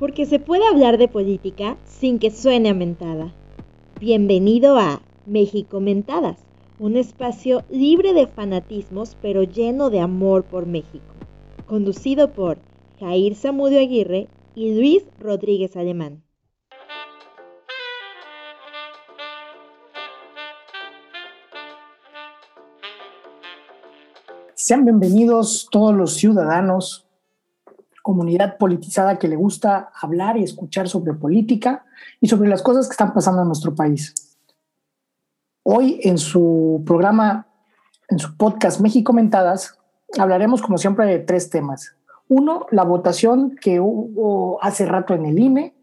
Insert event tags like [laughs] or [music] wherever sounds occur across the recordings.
porque se puede hablar de política sin que suene a mentada. Bienvenido a México Mentadas, un espacio libre de fanatismos pero lleno de amor por México, conducido por Jair Zamudio Aguirre y Luis Rodríguez Alemán. Sean bienvenidos todos los ciudadanos, comunidad politizada que le gusta hablar y escuchar sobre política y sobre las cosas que están pasando en nuestro país. Hoy en su programa, en su podcast México Mentadas, hablaremos como siempre de tres temas. Uno, la votación que hubo hace rato en el INE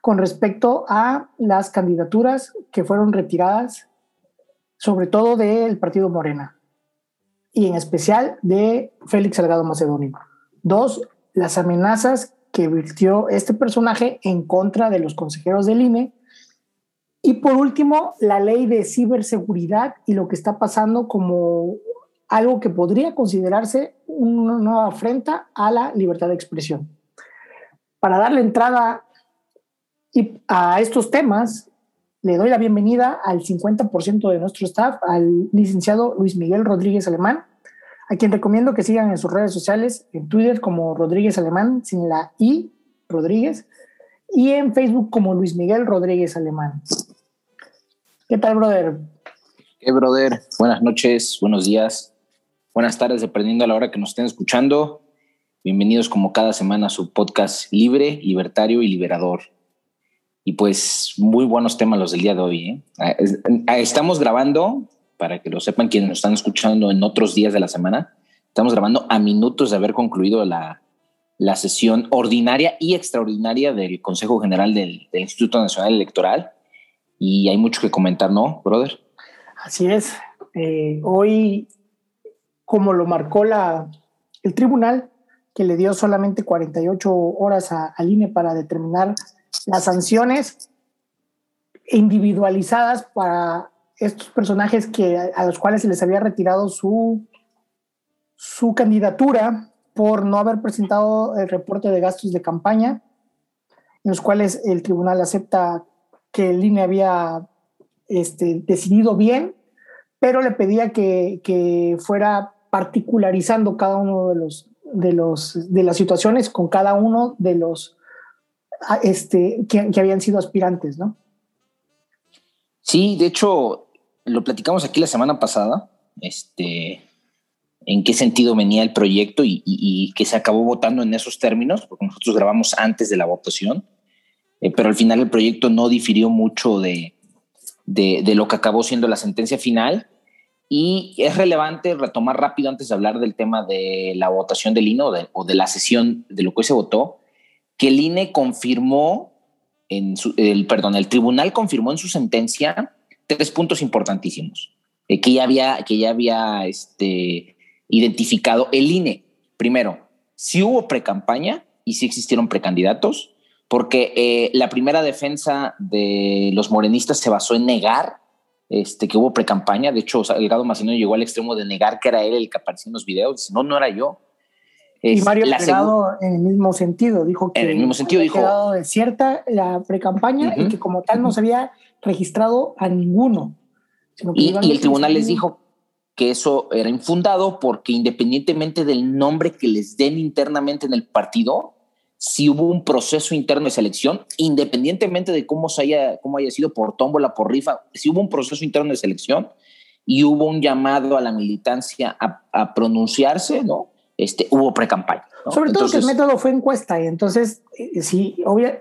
con respecto a las candidaturas que fueron retiradas, sobre todo del partido Morena y en especial de Félix Salgado Macedonio. Dos, las amenazas que virtió este personaje en contra de los consejeros del INE. Y por último, la ley de ciberseguridad y lo que está pasando como algo que podría considerarse una nueva afrenta a la libertad de expresión. Para darle entrada a estos temas, le doy la bienvenida al 50% de nuestro staff, al licenciado Luis Miguel Rodríguez Alemán, a quien recomiendo que sigan en sus redes sociales, en Twitter como Rodríguez Alemán, sin la I, Rodríguez, y en Facebook como Luis Miguel Rodríguez Alemán. ¿Qué tal, brother? ¿Qué, brother? Buenas noches, buenos días, buenas tardes, dependiendo a la hora que nos estén escuchando. Bienvenidos como cada semana a su podcast libre, libertario y liberador. Y pues muy buenos temas los del día de hoy. ¿eh? Ah, ah, estamos grabando para que lo sepan quienes nos están escuchando en otros días de la semana. Estamos grabando a minutos de haber concluido la, la sesión ordinaria y extraordinaria del Consejo General del, Instituto Nacional Electoral. Y hay mucho que comentar, ¿no, brother? Así es. Eh, hoy, como lo marcó la, el tribunal, que le dio solamente 48 horas al INE para determinar las sanciones individualizadas para estos personajes que, a los cuales se les había retirado su, su candidatura por no haber presentado el reporte de gastos de campaña, en los cuales el tribunal acepta que el INE había este, decidido bien, pero le pedía que, que, fuera particularizando cada uno de los de los de las situaciones con cada uno de los este que, que habían sido aspirantes, ¿no? Sí, de hecho, lo platicamos aquí la semana pasada, este, en qué sentido venía el proyecto y, que se acabó votando en esos términos, porque nosotros grabamos antes de la votación, eh, pero al final el proyecto no difirió mucho de, de, lo que acabó siendo la sentencia final. Y es relevante retomar rápido antes de hablar del tema de la votación del INE o de, la sesión de lo que se votó, que el INE confirmó en el, perdón, el tribunal confirmó en su sentencia tres puntos importantísimos eh, que ya había, que ya había este, identificado el INE. Primero, si hubo pre-campaña y si existieron precandidatos, porque eh, la primera defensa de los morenistas se basó en negar este, que hubo pre-campaña. De hecho, Salgado Macedonio llegó al extremo de negar que era él el que aparecía en los videos. No, no era yo. y Mario Delgado en el mismo sentido dijo que en el mismo sentido dijo quedado desierta la pre-campaña y que como tal no se había registrado a ninguno. Y, el tribunal les dijo que eso era infundado porque independientemente del nombre que les den internamente en el partido, si hubo un proceso interno de selección, independientemente de cómo, se haya, cómo haya sido por tómbola, por rifa, si hubo un proceso interno de selección y hubo un llamado a la militancia a, pronunciarse, ¿no? Este, hubo pre-campaña. Sobre todo que el método fue encuesta y entonces, eh, sí, obvio,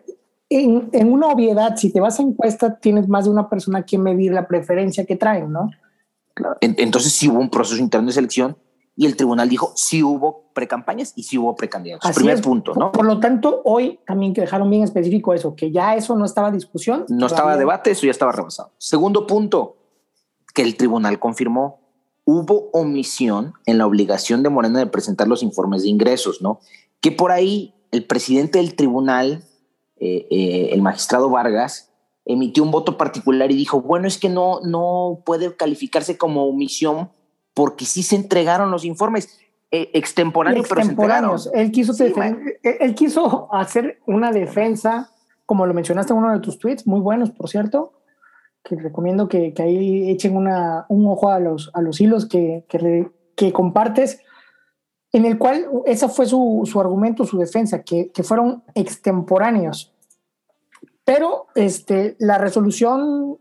en, una obviedad, si te vas a encuesta, tienes más de una persona a quien medir la preferencia que traen, ¿no? Entonces sí hubo un proceso interno de selección y el tribunal dijo sí hubo precampañas y sí hubo precandidatos. Primer punto, ¿no? Por lo tanto, hoy también que dejaron bien específico eso, que ya eso no estaba discusión. No estaba debate, eso ya estaba rebasado. Segundo punto, que el tribunal confirmó hubo omisión en la obligación de Morena de presentar los informes de ingresos, ¿no? Que por ahí el presidente del tribunal eh, eh, el magistrado Vargas emitió un voto particular y dijo, bueno, es que no, no puede calificarse como omisión porque sí se entregaron los informes. eh, extemporáneo, extemporáneos. él quiso, él quiso hacer una defensa, como lo mencionaste en uno de tus tweets, muy buenos, por cierto, que recomiendo que, que ahí echen una, un ojo a los, a los hilos que, que, que compartes, en el cual ese fue su, su argumento, su defensa, que, que, fueron extemporáneos. Pero este, la resolución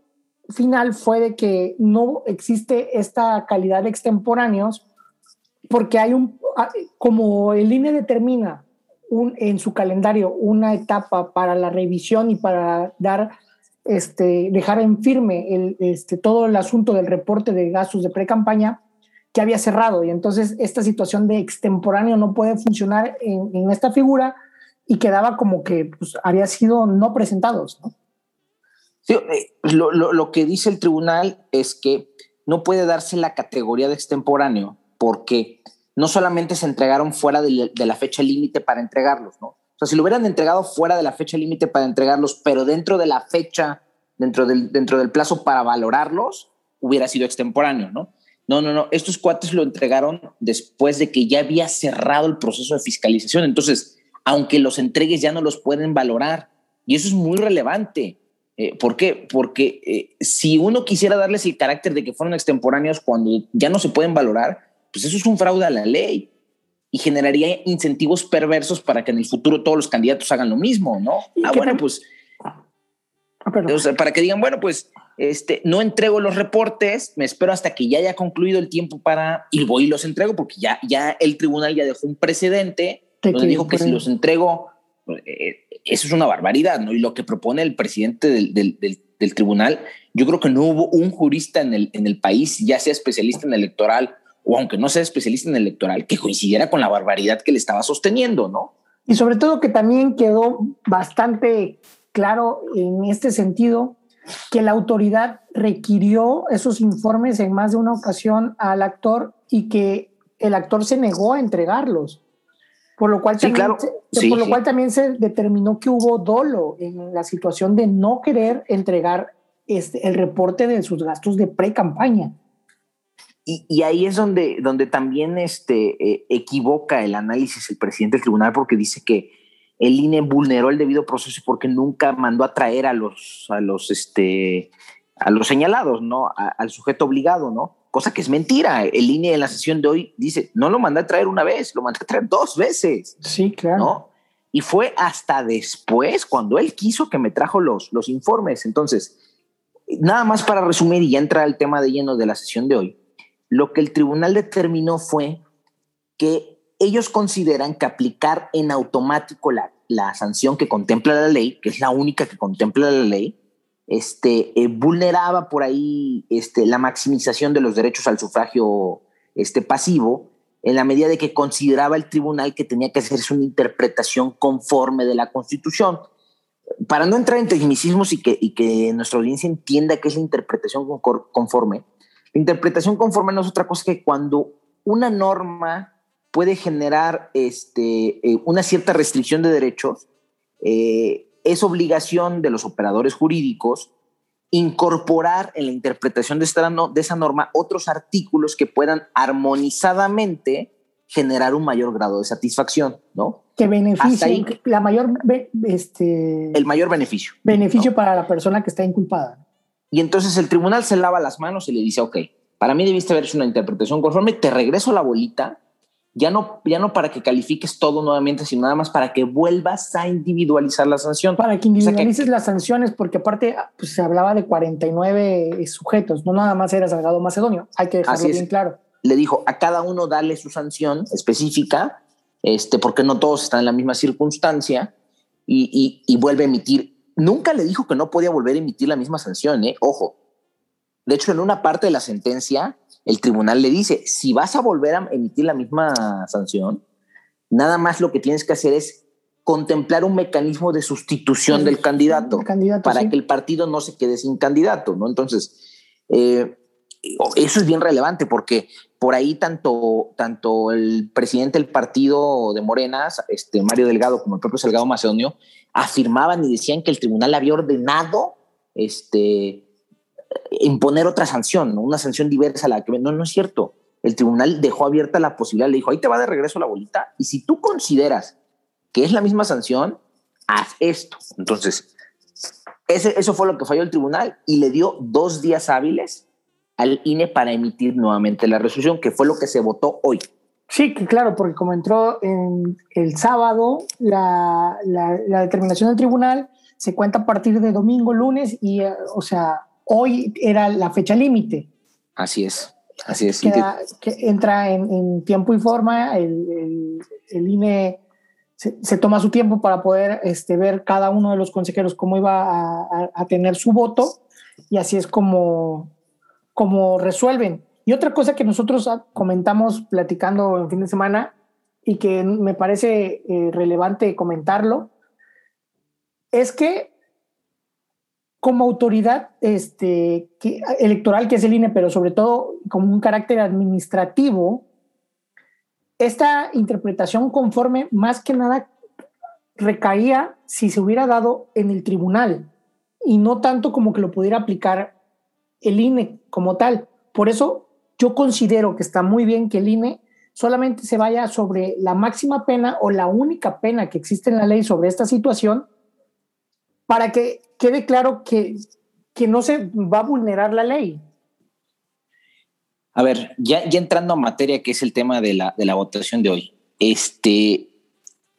final fue de que no existe esta calidad de extemporáneos porque hay un, ah, como el INE determina un, en su calendario una etapa para la revisión y para dar, este, dejar en firme el, este, todo el asunto del reporte de gastos de pre-campaña que había cerrado. Y entonces esta situación de extemporáneo no puede funcionar en, esta figura y quedaba como que pues, había sido no presentados. eh, lo, lo, lo que dice el tribunal es que no puede darse la categoría de extemporáneo porque no solamente se entregaron fuera de, la fecha límite para entregarlos, ¿no? O sea, si lo hubieran entregado fuera de la fecha límite para entregarlos, pero dentro de la fecha, dentro del, dentro del plazo para valorarlos, hubiera sido extemporáneo, ¿no? No, no, no. Estos cuates lo entregaron después de que ya había cerrado el proceso de fiscalización. Entonces, aunque los entregues, ya no los pueden valorar. Y eso es muy relevante. Eh, ¿Por qué? Porque eh, si uno quisiera darles el carácter de que fueron extemporáneos cuando ya no se pueden valorar, pues eso es un fraude a la ley y generaría incentivos perversos para que en el futuro todos los candidatos hagan lo mismo, ¿no? Ah, bueno, pues ah, para que digan, bueno, pues este, no entrego los reportes, me espero hasta que ya haya concluido el tiempo para y voy y los entrego porque ya, ya el tribunal ya dejó un precedente donde dijo que si los entrego, eh, eso es una barbaridad, ¿no? Y lo que propone el presidente del, del, del, tribunal, yo creo que no hubo un jurista en el, en el país, ya sea especialista en electoral o aunque no sea especialista en electoral, que coincidiera con la barbaridad que le estaba sosteniendo, ¿no? Y sobre todo que también quedó bastante claro en este sentido que la autoridad requirió esos informes en más de una ocasión al actor y que el actor se negó a entregarlos. Por lo cual, también, se, por lo cual también se determinó que hubo dolo en la situación de no querer entregar este, el reporte de sus gastos de pre-campaña. Y, ahí es donde, donde también este, eh, equivoca el análisis el presidente del tribunal porque dice que el INE vulneró el debido proceso porque nunca mandó a traer a los, a los, este, a los señalados, ¿no? al sujeto obligado, ¿no? Cosa que es mentira. El INE en la sesión de hoy dice, no lo mandé a traer una vez, lo mandé a traer dos veces. Sí, claro. ¿no? Y fue hasta después cuando él quiso que me trajo los, los informes. Entonces, nada más para resumir y ya entrar al tema de lleno de la sesión de hoy lo que el tribunal determinó fue que ellos consideran que aplicar en automático la, sanción que contempla la ley, que es la única que contempla la ley, este, eh, vulneraba por ahí este, la maximización de los derechos al sufragio este, pasivo, en la medida de que consideraba el tribunal que tenía que hacerse una interpretación conforme de la Constitución. Para no entrar en tecnicismos y que, y que nuestra audiencia entienda qué es la interpretación conforme, interpretación conforme no es otra cosa que cuando una norma puede generar este, eh, una cierta restricción de derechos, eh, es obligación de los operadores jurídicos incorporar en la interpretación de, esta, de esa norma otros artículos que puedan armonizadamente generar un mayor grado de satisfacción, ¿no? Que beneficie, la mayor, este, el mayor beneficio. Beneficio para la persona que está inculpada. Y entonces el tribunal se lava las manos y le dice, ok, para mí debiste haber hecho una interpretación conforme, te regreso la bolita, ya no, ya no para que califiques todo nuevamente, sino nada más para que vuelvas a individualizar la sanción. Para que individualices las sanciones, porque aparte pues, se hablaba de 49 sujetos, no nada más era Salgado Macedonio, hay que dejarlo bien claro. Le dijo a cada uno darle su sanción específica, este, porque no todos están en la misma circunstancia, y, y, y vuelve a emitir nunca le dijo que no podía volver a emitir la misma sanción, ¿eh? Ojo. De hecho, en una parte de la sentencia, el tribunal le dice, si vas a volver a emitir la misma sanción, nada más lo que tienes que hacer es contemplar un mecanismo de sustitución del candidato, para que el partido no se quede sin candidato, ¿no? Entonces, eh, eso es bien relevante porque por ahí tanto, tanto el presidente del partido de Morenas, este Mario Delgado, como el propio Salgado Macedonio, afirmaban y decían que el tribunal había ordenado este, imponer otra sanción, una sanción diversa a la que no, no es cierto. el tribunal dejó abierta la posibilidad, le dijo, ahí te va de regreso la bolita, y si tú consideras que es la misma sanción, haz esto. Entonces, ese, eso fue lo que falló el tribunal y le dio dos días hábiles al INE para emitir nuevamente la resolución, que fue lo que se votó hoy. Sí, claro, porque como entró en el sábado la, la, determinación del tribunal, se cuenta a partir de domingo, lunes, y, eh, o sea, hoy era la fecha límite. Así es. Así es. que entra en, tiempo y forma, el, el, INE se, toma su tiempo para poder este, ver cada uno de los consejeros cómo iba a, tener su voto y así es como, como resuelven. Y otra cosa que nosotros comentamos platicando en fin de semana y que me parece eh, relevante comentarlo, es que como autoridad este, electoral que es el INE, pero sobre todo como un carácter administrativo, esta interpretación conforme más que nada recaía si se hubiera dado en el tribunal y no tanto como que lo pudiera aplicar el INE como tal. Por eso yo considero que está muy bien que el INE solamente se vaya sobre la máxima pena o la única pena que existe en la ley sobre esta situación para que quede claro que, que no se va a vulnerar la ley. A ver, ya, ya entrando a materia, que es el tema de la, de la votación de hoy, este,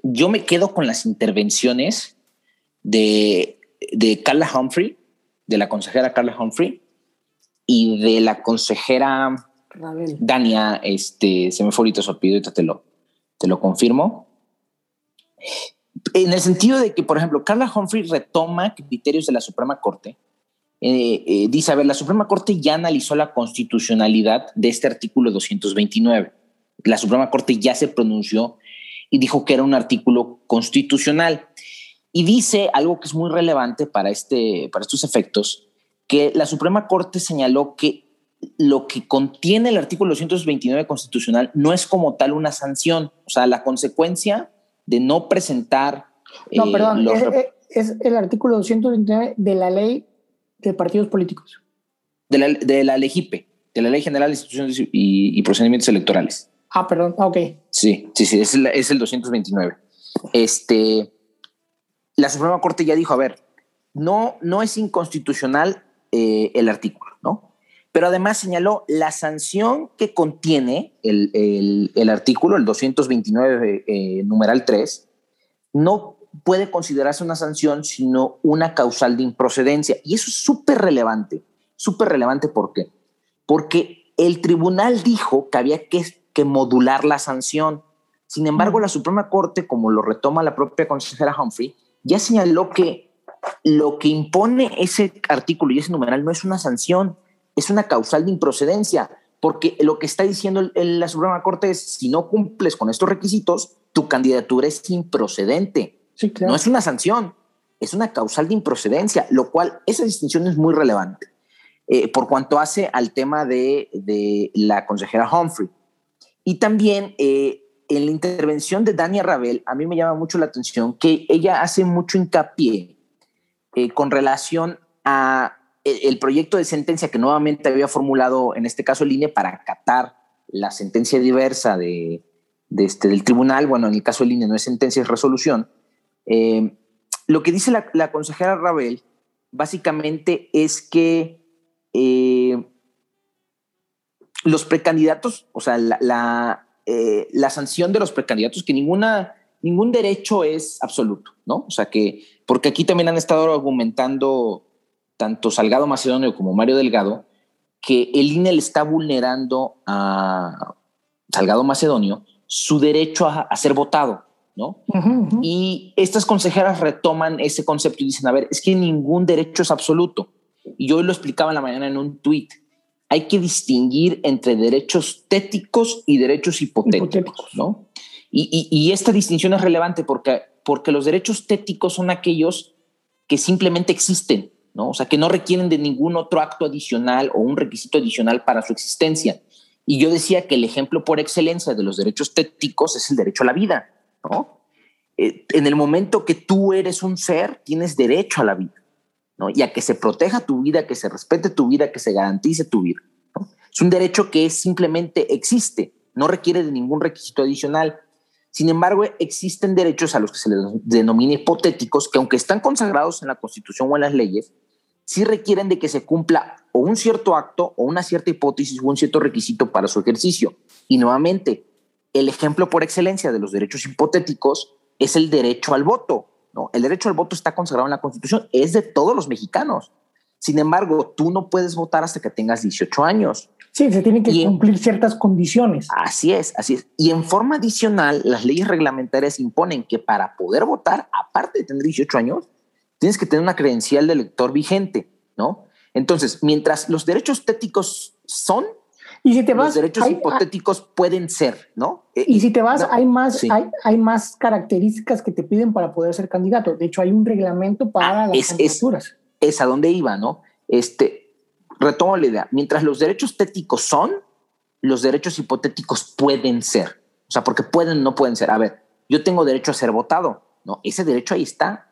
yo me quedo con las intervenciones de, de Carla Humphrey, de la consejera Carla Humphrey, y de la consejera Dania, este, se me fue ahorita su apellido, te lo, te lo confirmo en el sentido de que, por ejemplo, Carla Humphrey retoma criterios de la Suprema Corte. Eh, eh, dice, a ver, la Suprema Corte ya analizó la constitucionalidad de este artículo 229. La Suprema Corte ya se pronunció y dijo que era un artículo constitucional. Y dice algo que es muy relevante para, este, para estos efectos, que la Suprema Corte señaló que lo que contiene el artículo 229 constitucional no es como tal una sanción, o sea, la consecuencia de no presentar... No, eh, perdón, es, el artículo 229 de la ley de partidos políticos. De la, de la LEGIPE, de la Ley General de Instituciones y, Procedimientos Electorales. Ah, perdón, ah, ok. Sí, sí, sí, es el, es el 229. Este, la Suprema Corte ya dijo, a ver, no, no es inconstitucional eh, el artículo, ¿no? Pero además señaló la sanción que contiene el, el, artículo, el 229, eh, numeral 3, no puede considerarse una sanción, sino una causal de improcedencia. Y eso es súper relevante, súper relevante ¿por qué? Porque el tribunal dijo que había que, que modular la sanción. Sin embargo, la Suprema Corte, como lo retoma la propia consejera Humphrey, ya señaló que lo que impone ese artículo y ese numeral no es una sanción, es una causal de improcedencia, porque lo que está diciendo la Suprema Corte es, si no cumples con estos requisitos, tu candidatura es improcedente. No es una sanción, es una causal de improcedencia, lo cual esa distinción es muy relevante eh, por cuanto hace al tema de, la consejera Humphrey. Y también eh, en la intervención de Dania Ravel, a mí me llama mucho la atención que ella hace mucho hincapié eh, con relación a el proyecto de sentencia que nuevamente había formulado, en este caso el INE, para acatar la sentencia diversa de, este, del tribunal, bueno, en el caso del INE no es sentencia, es resolución, eh, lo que dice la, consejera Rabel básicamente es que eh, los precandidatos, o sea, la, eh, la, sanción de los precandidatos, que ninguna, ningún derecho es absoluto, ¿no? O sea, que, porque aquí también han estado argumentando tanto Salgado Macedonio como Mario Delgado, que el INE le está vulnerando a Salgado Macedonio su derecho a, ser votado, ¿no? Y estas consejeras retoman ese concepto y dicen, a ver, es que ningún derecho es absoluto. Y yo lo explicaba en la mañana en un tuit. Hay que distinguir entre derechos téticos y derechos hipotéticos, ¿no? Y, y, esta distinción es relevante porque, porque los derechos téticos son aquellos que simplemente existen, o sea, que no requieren de ningún otro acto adicional o un requisito adicional para su existencia. Y yo decía que el ejemplo por excelencia de los derechos téticos es el derecho a la vida, ¿no? Eh, en el momento que tú eres un ser, tienes derecho a la vida, ¿no? Y a que se proteja tu vida, que se respete tu vida, que se garantice tu vida. Es un derecho que simplemente existe, no requiere de ningún requisito adicional. Sin embargo, existen derechos a los que se les denomina hipotéticos, que aunque están consagrados en la Constitución o en las leyes, sí requieren de que se cumpla o un cierto acto o una cierta hipótesis o un cierto requisito para su ejercicio. Y nuevamente, el ejemplo por excelencia de los derechos hipotéticos es el derecho al voto. ¿no? El derecho al voto está consagrado en la Constitución, es de todos los mexicanos. Sin embargo, tú no puedes votar hasta que tengas 18 años. Sí, se tienen que cumplir ciertas condiciones. Así es, así es. Y en forma adicional, las leyes reglamentarias imponen que para poder votar, aparte de tener 18 años, tienes que tener una credencial de elector vigente, ¿no? Entonces, mientras los derechos estéticos son, y si te vas, los derechos hipotéticos pueden ser, ¿no? Eh, y si te vas, hay, más, hay, hay, más características que te piden para poder ser candidato. De hecho, hay un reglamento para ah, las es, candidaturas. Es, a dónde iba, ¿no? Este, retomo la idea. Mientras los derechos estéticos son, los derechos hipotéticos pueden ser. O sea, porque pueden, no pueden ser. A ver, yo tengo derecho a ser votado, ¿no? Ese derecho ahí está.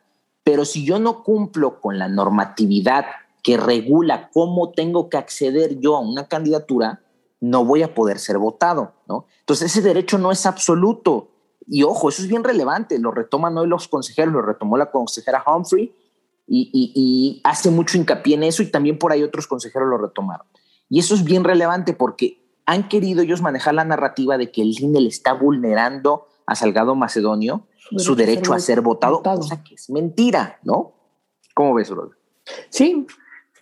Pero si yo no cumplo con la normatividad que regula cómo tengo que acceder yo a una candidatura, no voy a poder ser votado, ¿no? Entonces ese derecho no es absoluto. Y ojo, eso es bien relevante, lo retoman hoy los consejeros, lo retomó la consejera Humphrey y, hace mucho hincapié en eso y también por ahí otros consejeros lo retomaron. Y eso es bien relevante porque han querido ellos manejar la narrativa de que el INE le está vulnerando a Salgado Macedonio su derecho a ser votado, o cosa que es mentira, ¿no? ¿Cómo ves, Rol? Sí,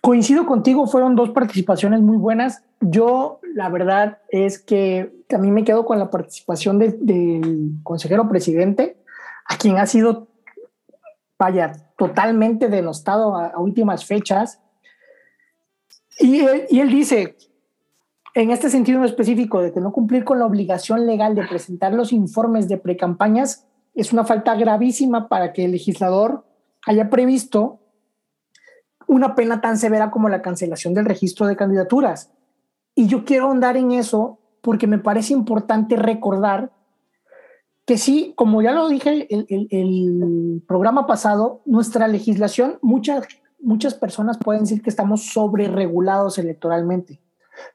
coincido contigo, fueron dos participaciones muy buenas. Yo, la verdad es que también me quedo con la participación del consejero presidente, a quien ha sido, vaya, totalmente denostado a, últimas fechas. Y él, y él dice, en este sentido específico de que no cumplir con la obligación legal de presentar los informes de precampañas es una falta gravísima para que el legislador haya previsto una pena tan severa como la cancelación del registro de candidaturas. Y yo quiero ahondar en eso porque me parece importante recordar que sí, como ya lo dije el, el, el programa pasado, nuestra legislación, muchas, muchas personas pueden decir que estamos sobre regulados electoralmente.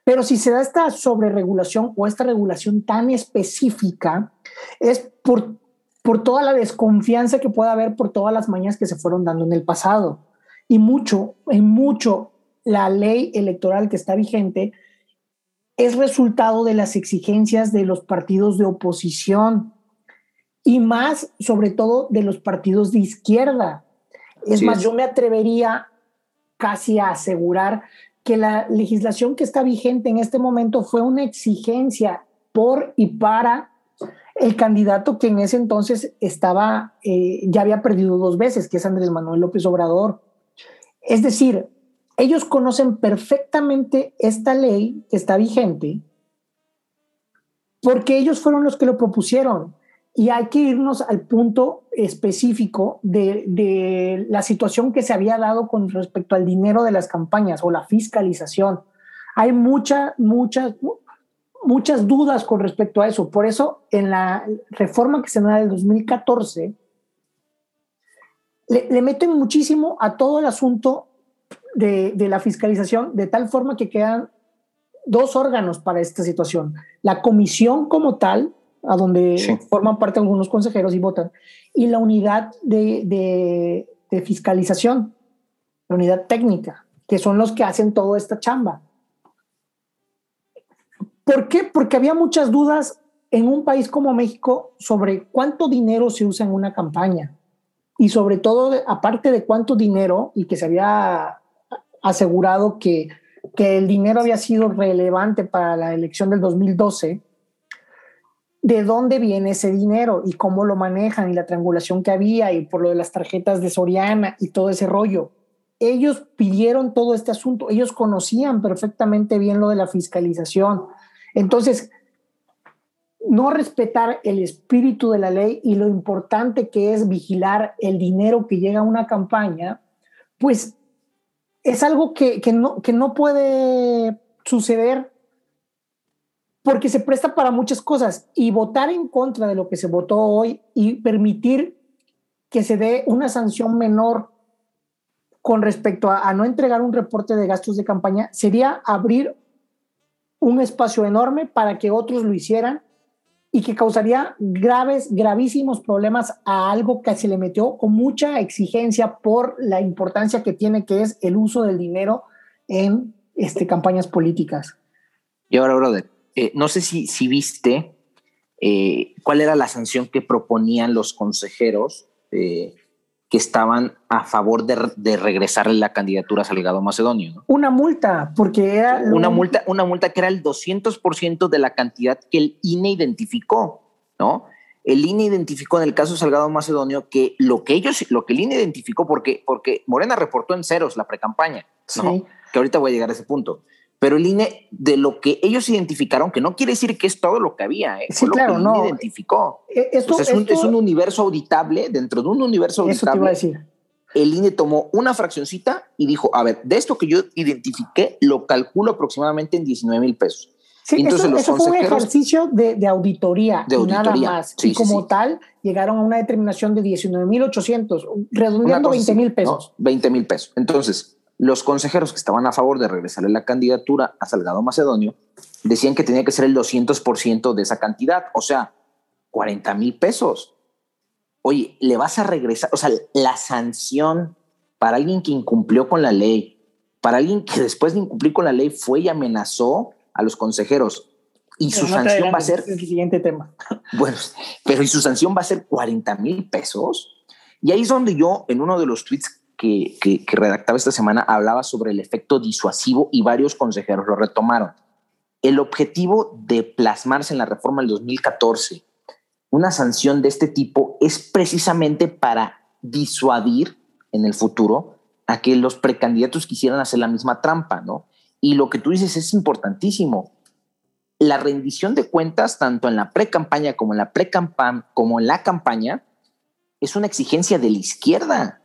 Pero si se da esta sobreregulación o esta regulación tan específica, es por, por toda la desconfianza que puede haber por todas las mañas que se fueron dando en el pasado. Y mucho, en mucho, la ley electoral que está vigente es resultado de las exigencias de los partidos de oposición y más, sobre todo, de los partidos de izquierda. Es más, yo me atrevería casi a asegurar que la legislación que está vigente en este momento fue una exigencia por y para el candidato que en ese entonces estaba, eh, ya había perdido dos veces, que es Andrés Manuel López Obrador. Es decir, ellos conocen perfectamente esta ley que está vigente porque ellos fueron los que lo propusieron. Y hay que irnos al punto específico de, de, la situación que se había dado con respecto al dinero de las campañas o la fiscalización. Hay muchas, muchas, muchas dudas con respecto a eso. Por eso, en la reforma que se da del 2014, le, le meten muchísimo a todo el asunto de, de, la fiscalización, de tal forma que quedan dos órganos para esta situación. La comisión como tal, a donde forman parte algunos consejeros y votan, y la unidad de, de, fiscalización, la unidad técnica, que son los que hacen toda esta chamba. ¿Por qué? Porque había muchas dudas en un país como México sobre cuánto dinero se usa en una campaña y sobre todo, aparte de cuánto dinero y que se había asegurado que, que el dinero había sido relevante para la elección del 2012, de dónde viene ese dinero y cómo lo manejan y la triangulación que había y por lo de las tarjetas de Soriana y todo ese rollo. Ellos pidieron todo este asunto, ellos conocían perfectamente bien lo de la fiscalización. Entonces, no respetar el espíritu de la ley y lo importante que es vigilar el dinero que llega a una campaña, pues es algo que, que, no, que no puede suceder porque se presta para muchas cosas y votar en contra de lo que se votó hoy y permitir que se dé una sanción menor con respecto a, a no entregar un reporte de gastos de campaña sería abrir un espacio enorme para que otros lo hicieran y que causaría graves, gravísimos problemas a algo que se le metió con mucha exigencia por la importancia que tiene, que es el uso del dinero en este, campañas políticas. Y ahora, brother, eh, no sé si, si viste eh, cuál era la sanción que proponían los consejeros eh, que estaban a favor de, de, regresarle la candidatura a Salgado Macedonio. Una multa, porque era... Una, multa, una multa que era el 200% de la cantidad que el INE identificó, ¿no? El INE identificó en el caso de Salgado Macedonio que lo que ellos, lo que el INE identificó, porque, porque Morena reportó en ceros la precampaña, ¿no? Que ahorita voy a llegar a ese punto pero el INE, de lo que ellos identificaron, que no quiere decir que es todo lo que había, ¿eh? sí, claro, lo que el INE identificó. Eh, esto, es, un, es, un, universo auditable, dentro de un universo auditable. Eso te iba a decir. El INE tomó una fraccioncita y dijo, a ver, de esto que yo identifiqué, lo calculo aproximadamente en 19 mil pesos. Sí, Entonces, eso, los eso fue un ejercicio de, de auditoría, de auditoría, nada más. Sí, y como tal, llegaron a una determinación de 19.800, redondeando 20 mil pesos. No, 20 mil pesos. Entonces, los consejeros que estaban a favor de regresarle la candidatura a Salgado Macedonio decían que tenía que ser el 200% de esa cantidad, o sea, 40 mil pesos. Oye, le vas a regresar, o sea, la sanción para alguien que incumplió con la ley, para alguien que después de incumplir con la ley fue y amenazó a los consejeros. Y su sanción va a ser... el siguiente tema. [laughs] Bueno, pero y su sanción va a ser 40 mil pesos. Y ahí es donde yo, en uno de los tweets que, redactaba esta semana hablaba sobre el efecto disuasivo y varios consejeros lo retomaron. El objetivo de plasmarse en la reforma del 2014, una sanción de este tipo, es precisamente para disuadir en el futuro a que los precandidatos quisieran hacer la misma trampa, ¿no? Y lo que tú dices es importantísimo. La rendición de cuentas, tanto en la pre-campaña como en la pre-campaña, como en la campaña, es una exigencia de la izquierda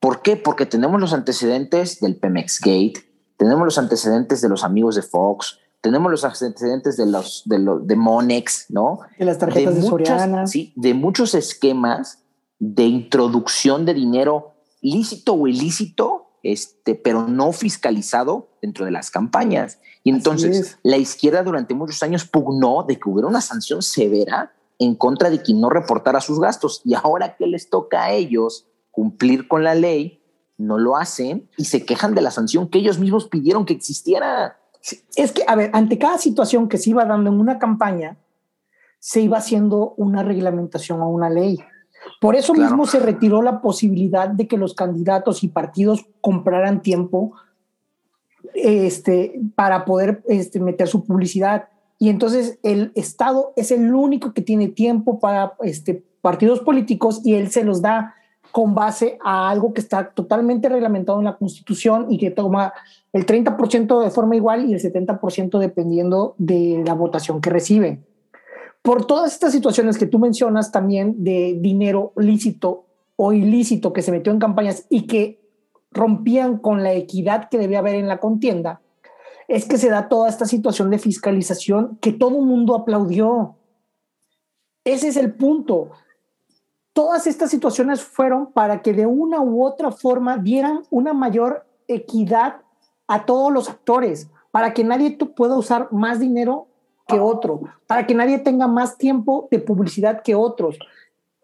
¿Por qué? Porque tenemos los antecedentes del Pemex Gate, tenemos los antecedentes de los amigos de Fox, tenemos los antecedentes de los de, los, de Monex, ¿no? De las tarjetas de, muchas, Sí, de muchos esquemas de introducción de dinero lícito o ilícito, este, pero no fiscalizado dentro de las campañas. Y entonces la izquierda durante muchos años pugnó de que hubiera una sanción severa en contra de quien no reportara sus gastos. Y ahora que les toca a ellos cumplir con la ley, no lo hacen y se quejan de la sanción que ellos mismos pidieron que existiera. Es que, a ver, ante cada situación que se iba dando en una campaña, se iba haciendo una reglamentación o una ley. Por eso mismo se retiró la posibilidad de que los candidatos y partidos compraran tiempo este, para poder este, meter su publicidad. Y entonces el Estado es el único que tiene tiempo para este, partidos políticos y él se los da con base a algo que está totalmente reglamentado en la Constitución y que toma el 30% de forma igual y el 70% dependiendo de la votación que recibe. Por todas estas situaciones que tú mencionas también de dinero lícito o ilícito que se metió en campañas y que rompían con la equidad que debía haber en la contienda, es que se da toda esta situación de fiscalización que todo el mundo aplaudió. Ese es el punto todas estas situaciones fueron para que de una u otra forma dieran una mayor equidad a todos los actores, para que nadie pueda usar más dinero que otro, para que nadie tenga más tiempo de publicidad que otros.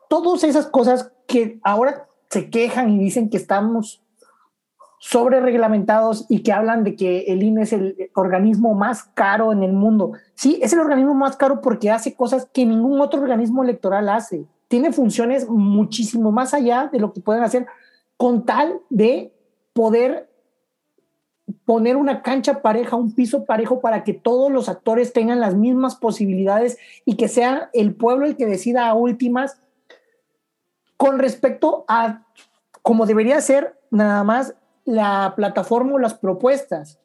Todas esas cosas que ahora se quejan y dicen que estamos sobre reglamentados y que hablan de que el INE es el organismo más caro en el mundo. Sí, es el organismo más caro porque hace cosas que ningún otro organismo electoral hace tiene funciones muchísimo más allá de lo que pueden hacer con tal de poder poner una cancha pareja, un piso parejo para que todos los actores tengan las mismas posibilidades y que sea el pueblo el que decida a últimas con respecto a como debería ser nada más la plataforma o las propuestas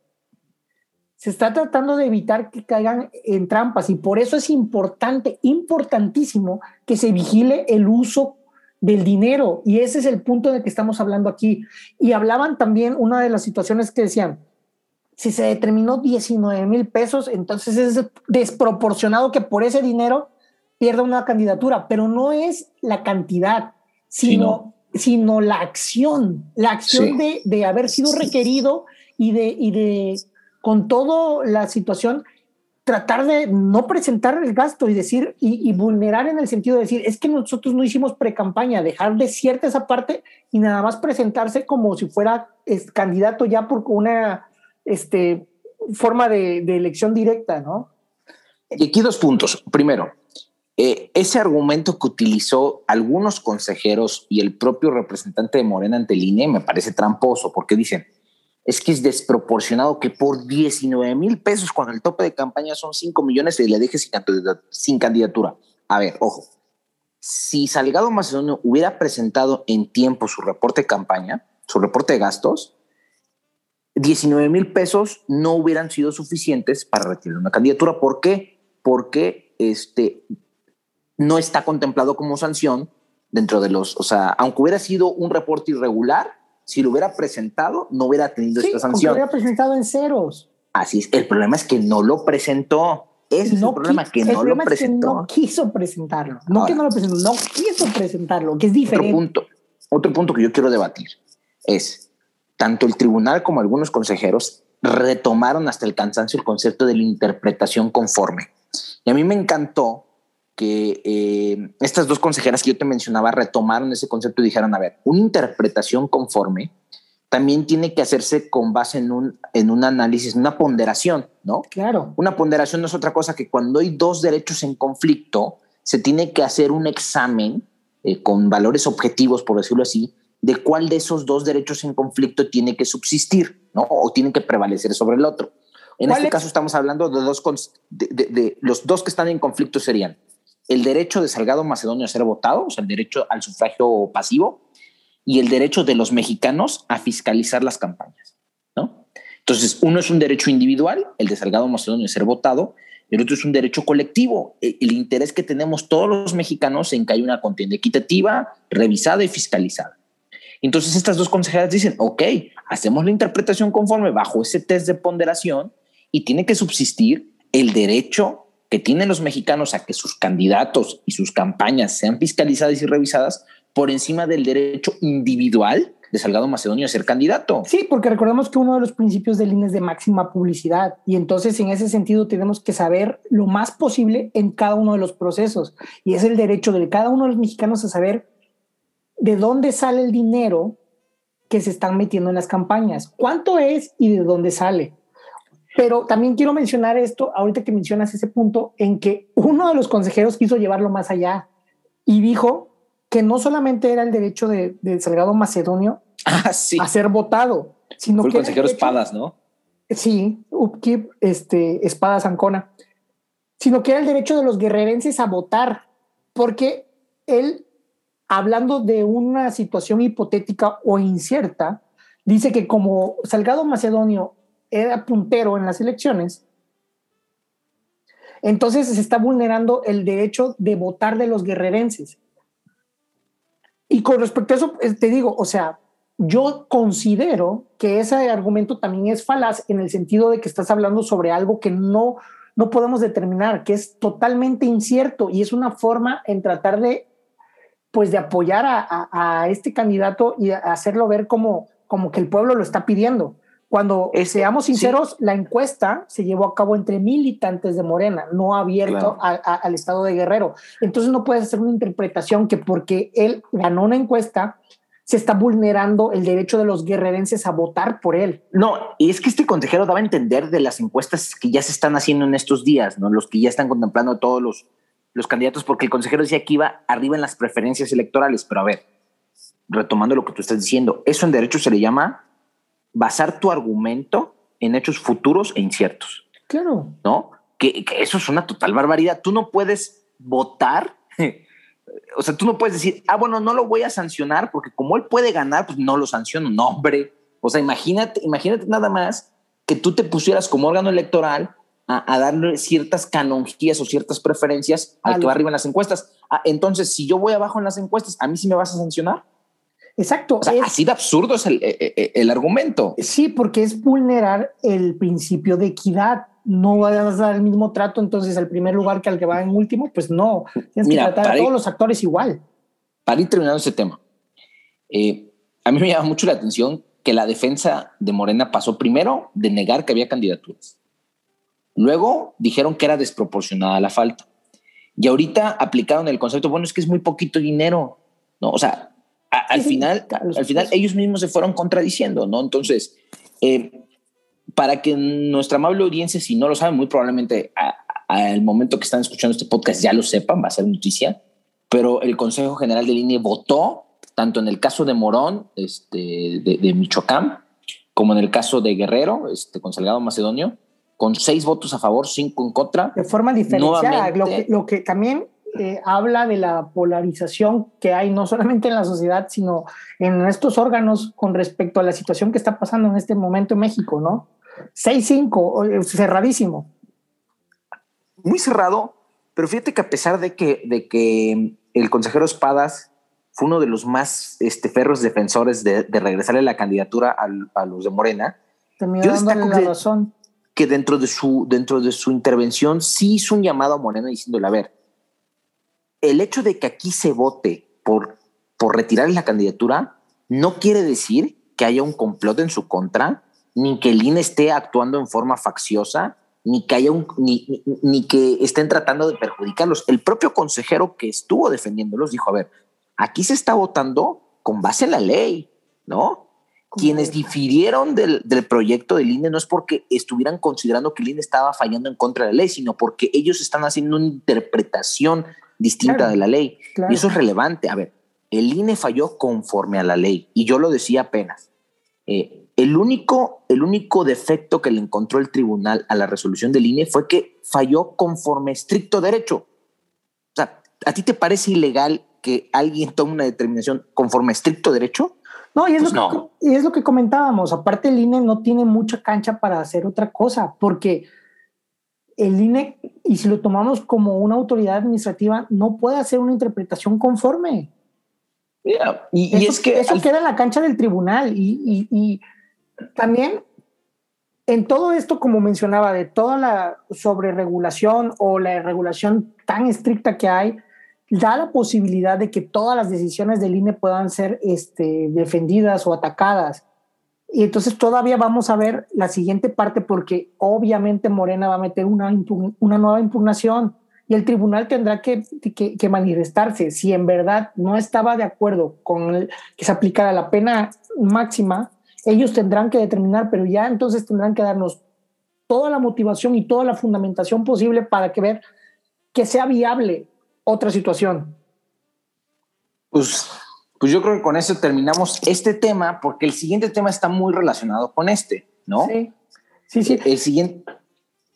se está tratando de evitar que caigan en trampas y por eso es importante, importantísimo que se vigile el uso del dinero. Y ese es el punto de que estamos hablando aquí. Y hablaban también una de las situaciones que decían, si se determinó 19 mil pesos, entonces es desproporcionado que por ese dinero pierda una candidatura, pero no es la cantidad, sino, sino la acción, la acción de, de, haber sido requerido y de, y de con toda la situación, tratar de no presentar el gasto y decir, y, vulnerar en el sentido de decir, es que nosotros no hicimos pre-campaña, dejar de cierta esa parte y nada más presentarse como si fuera candidato ya por una este, forma de, elección directa, ¿no? Y aquí dos puntos. Primero, eh, ese argumento que utilizó algunos consejeros y el propio representante de Morena ante INE me parece tramposo porque dicen, es que es desproporcionado que por 19 mil pesos, cuando el tope de campaña son 5 millones, se le deje sin candidatura. A ver, ojo, si Salgado Macedonio hubiera presentado en tiempo su reporte de campaña, su reporte de gastos, 19 mil pesos no hubieran sido suficientes para retirar una candidatura. ¿Por qué? Porque este, no está contemplado como sanción dentro de los, o sea, aunque hubiera sido un reporte irregular, si lo hubiera presentado, no hubiera tenido esta sanción. Lo hubiera presentado en ceros. Así es. El problema es que no lo presentó. Ese es el problema, que no lo presentó. no quiso presentarlo. No que no lo presentó, no quiso presentarlo, que es diferente. Otro punto, otro punto que yo quiero debatir es, tanto el tribunal como algunos consejeros retomaron hasta el cansancio el concepto de la interpretación conforme. Y a mí me encantó que eh, estas dos consejeras que yo te mencionaba retomaron ese concepto y dijeron, a ver, una interpretación conforme también tiene que hacerse con base en un, en un análisis, una ponderación, ¿no? Claro. Una ponderación no es otra cosa que cuando hay dos derechos en conflicto, se tiene que hacer un examen eh, con valores objetivos, por decirlo así, de cuál de esos dos derechos en conflicto tiene que subsistir, ¿no? O tiene que prevalecer sobre el otro. En este caso estamos hablando de dos, de los dos que están en conflicto serían el derecho de Salgado Macedonio a ser votado, o sea, el derecho al sufragio pasivo, y el derecho de los mexicanos a fiscalizar las campañas, ¿no? Entonces, uno es un derecho individual, el de Salgado Macedonio a ser votado, el otro es un derecho colectivo, e, el interés que tenemos todos los mexicanos en que haya una contienda equitativa, revisada y fiscalizada. Entonces, estas dos consejeras dicen, ok, hacemos la interpretación conforme bajo ese test de ponderación y tiene que subsistir el derecho que tienen los mexicanos a que sus candidatos y sus campañas sean fiscalizadas y revisadas por encima del derecho individual de Salgado Macedonio a ser candidato. Sí, porque recordemos que uno de los principios del INE es de máxima publicidad y entonces en ese sentido tenemos que saber lo más posible en cada uno de los procesos y es el derecho de cada uno de los mexicanos a saber de dónde sale el dinero que se están metiendo en las campañas, cuánto es y de dónde sale. Pero también quiero mencionar esto, ahorita que mencionas ese punto, en que uno de los consejeros quiso llevarlo más allá y dijo que no solamente era el derecho de, Salgado Macedonio [laughs] ah, a ser votado, sino Fue que... El consejero Espadas, ¿no? Sí, Upkeep, este, Espadas Ancona, sino que era el derecho de los guerrerenses a votar, porque él, hablando de una situación hipotética o incierta, dice que como Salgado Macedonio era puntero en las elecciones, entonces se está vulnerando el derecho de votar de los guerrerenses. Y con respecto a eso, eh, te digo, o sea, yo considero que ese argumento también es falaz en el sentido de que estás hablando sobre algo que no, no podemos determinar, que es totalmente incierto y es una forma en tratar de, pues, de apoyar a, este candidato y hacerlo ver como, como que el pueblo lo está pidiendo. Cuando seamos sinceros, la encuesta se llevó a cabo entre militantes de Morena, no abierto al estado de Guerrero. Entonces no puedes hacer una interpretación que porque él ganó una encuesta, se está vulnerando el derecho de los guerrerenses a votar por él. No, y es que este consejero daba a entender de las encuestas que ya se están haciendo en estos días, ¿no? Los que ya están contemplando todos los, los candidatos, porque el consejero decía que iba arriba en las preferencias electorales. Pero a ver, retomando lo que tú estás diciendo, eso en derecho se le llama basar tu argumento en hechos futuros e inciertos. Claro. ¿No? Que, eso es una total barbaridad. Tú no puedes votar. [laughs] o sea, tú no puedes decir, ah, bueno, no lo voy a sancionar porque como él puede ganar, pues no lo sanciono. No, hombre. O sea, imagínate, imagínate nada más que tú te pusieras como órgano electoral a, darle ciertas canonjías o ciertas preferencias al que va arriba en las encuestas. Ah, entonces, si yo voy abajo en las encuestas, ¿a mí sí me vas a sancionar? Exacto. así de absurdo es eh, eh, eh, el, argumento. Sí, porque es vulnerar el principio de equidad. No vas a dar el mismo trato entonces al primer lugar que al que va en último, pues no. Tienes que tratar a todos los actores igual. Para ir terminando ese tema, a mí me llama mucho la atención que la defensa de Morena pasó primero de negar que había candidaturas. Luego dijeron que era desproporcionada la falta. Y ahorita aplicaron el concepto, bueno, es que es muy poquito dinero, ¿no? O sea, al, final, al final ellos mismos se fueron contradiciendo, ¿no? Entonces, eh, para que nuestra amable audiencia, si no lo saben, muy probablemente al momento que están escuchando este podcast ya lo sepan, va a ser noticia, pero el Consejo General del INE votó, tanto en el caso de Morón, este, de, Michoacán, como en el caso de Guerrero, este, con Salgado Macedonio, con seis votos a favor, cinco en contra. De forma diferenciada, lo que, lo que también eh, habla de la polarización que hay no solamente en la sociedad, sino en estos órganos con respecto a la situación que está pasando en este momento en México, ¿no? 6-5, eh, cerradísimo. Muy cerrado, pero fíjate que a pesar de que, de que el consejero Espadas fue uno de los más este, ferros defensores de, de regresarle la candidatura a, los de Morena, yo destaco la razón que dentro de su, dentro de su intervención sí hizo un llamado a Morena diciéndole, a ver, el hecho de que aquí se vote por, por retirar la candidatura no quiere decir que haya un complot en su contra, ni que el INE esté actuando en forma facciosa, ni que haya un, ni, ni, que estén tratando de perjudicarlos. El propio consejero que estuvo defendiéndolos dijo, a ver, aquí se está votando con base en la ley, ¿no? Quienes difirieron del, proyecto del INE no es porque estuvieran considerando que el INE estaba fallando en contra de la ley, sino porque ellos están haciendo una interpretación distinta de la ley. Y eso es relevante. A ver, el INE falló conforme a la ley, y yo lo decía apenas. Eh, el, único, el único defecto que le encontró el tribunal a la resolución del INE fue que falló conforme estricto derecho. O sea, ¿a ti te parece ilegal que alguien tome una determinación conforme estricto derecho? No, y es, lo pues Que, y es lo que comentábamos. Aparte, el INE no tiene mucha cancha para hacer otra cosa, porque el INE, y si lo tomamos como una autoridad administrativa, no puede hacer una interpretación conforme. y, es que eso queda en la cancha del tribunal. Y, y, también en todo esto, como mencionaba, de toda la sobreregulación o la regulación tan estricta que hay, da la posibilidad de que todas las decisiones del INE puedan ser este, defendidas o atacadas. Y entonces todavía vamos a ver la siguiente parte porque obviamente Morena va a meter una, una nueva impugnación y el tribunal tendrá que, que, manifestarse. Si en verdad no estaba de acuerdo con que se aplicara la pena máxima, ellos tendrán que determinar, pero ya entonces tendrán que darnos toda la motivación y toda la fundamentación posible para que ver que sea viable otra situación. Pues, pues yo creo que con eso terminamos este tema, porque el siguiente tema está muy relacionado con este, ¿no? Sí, sí, sí. El siguiente.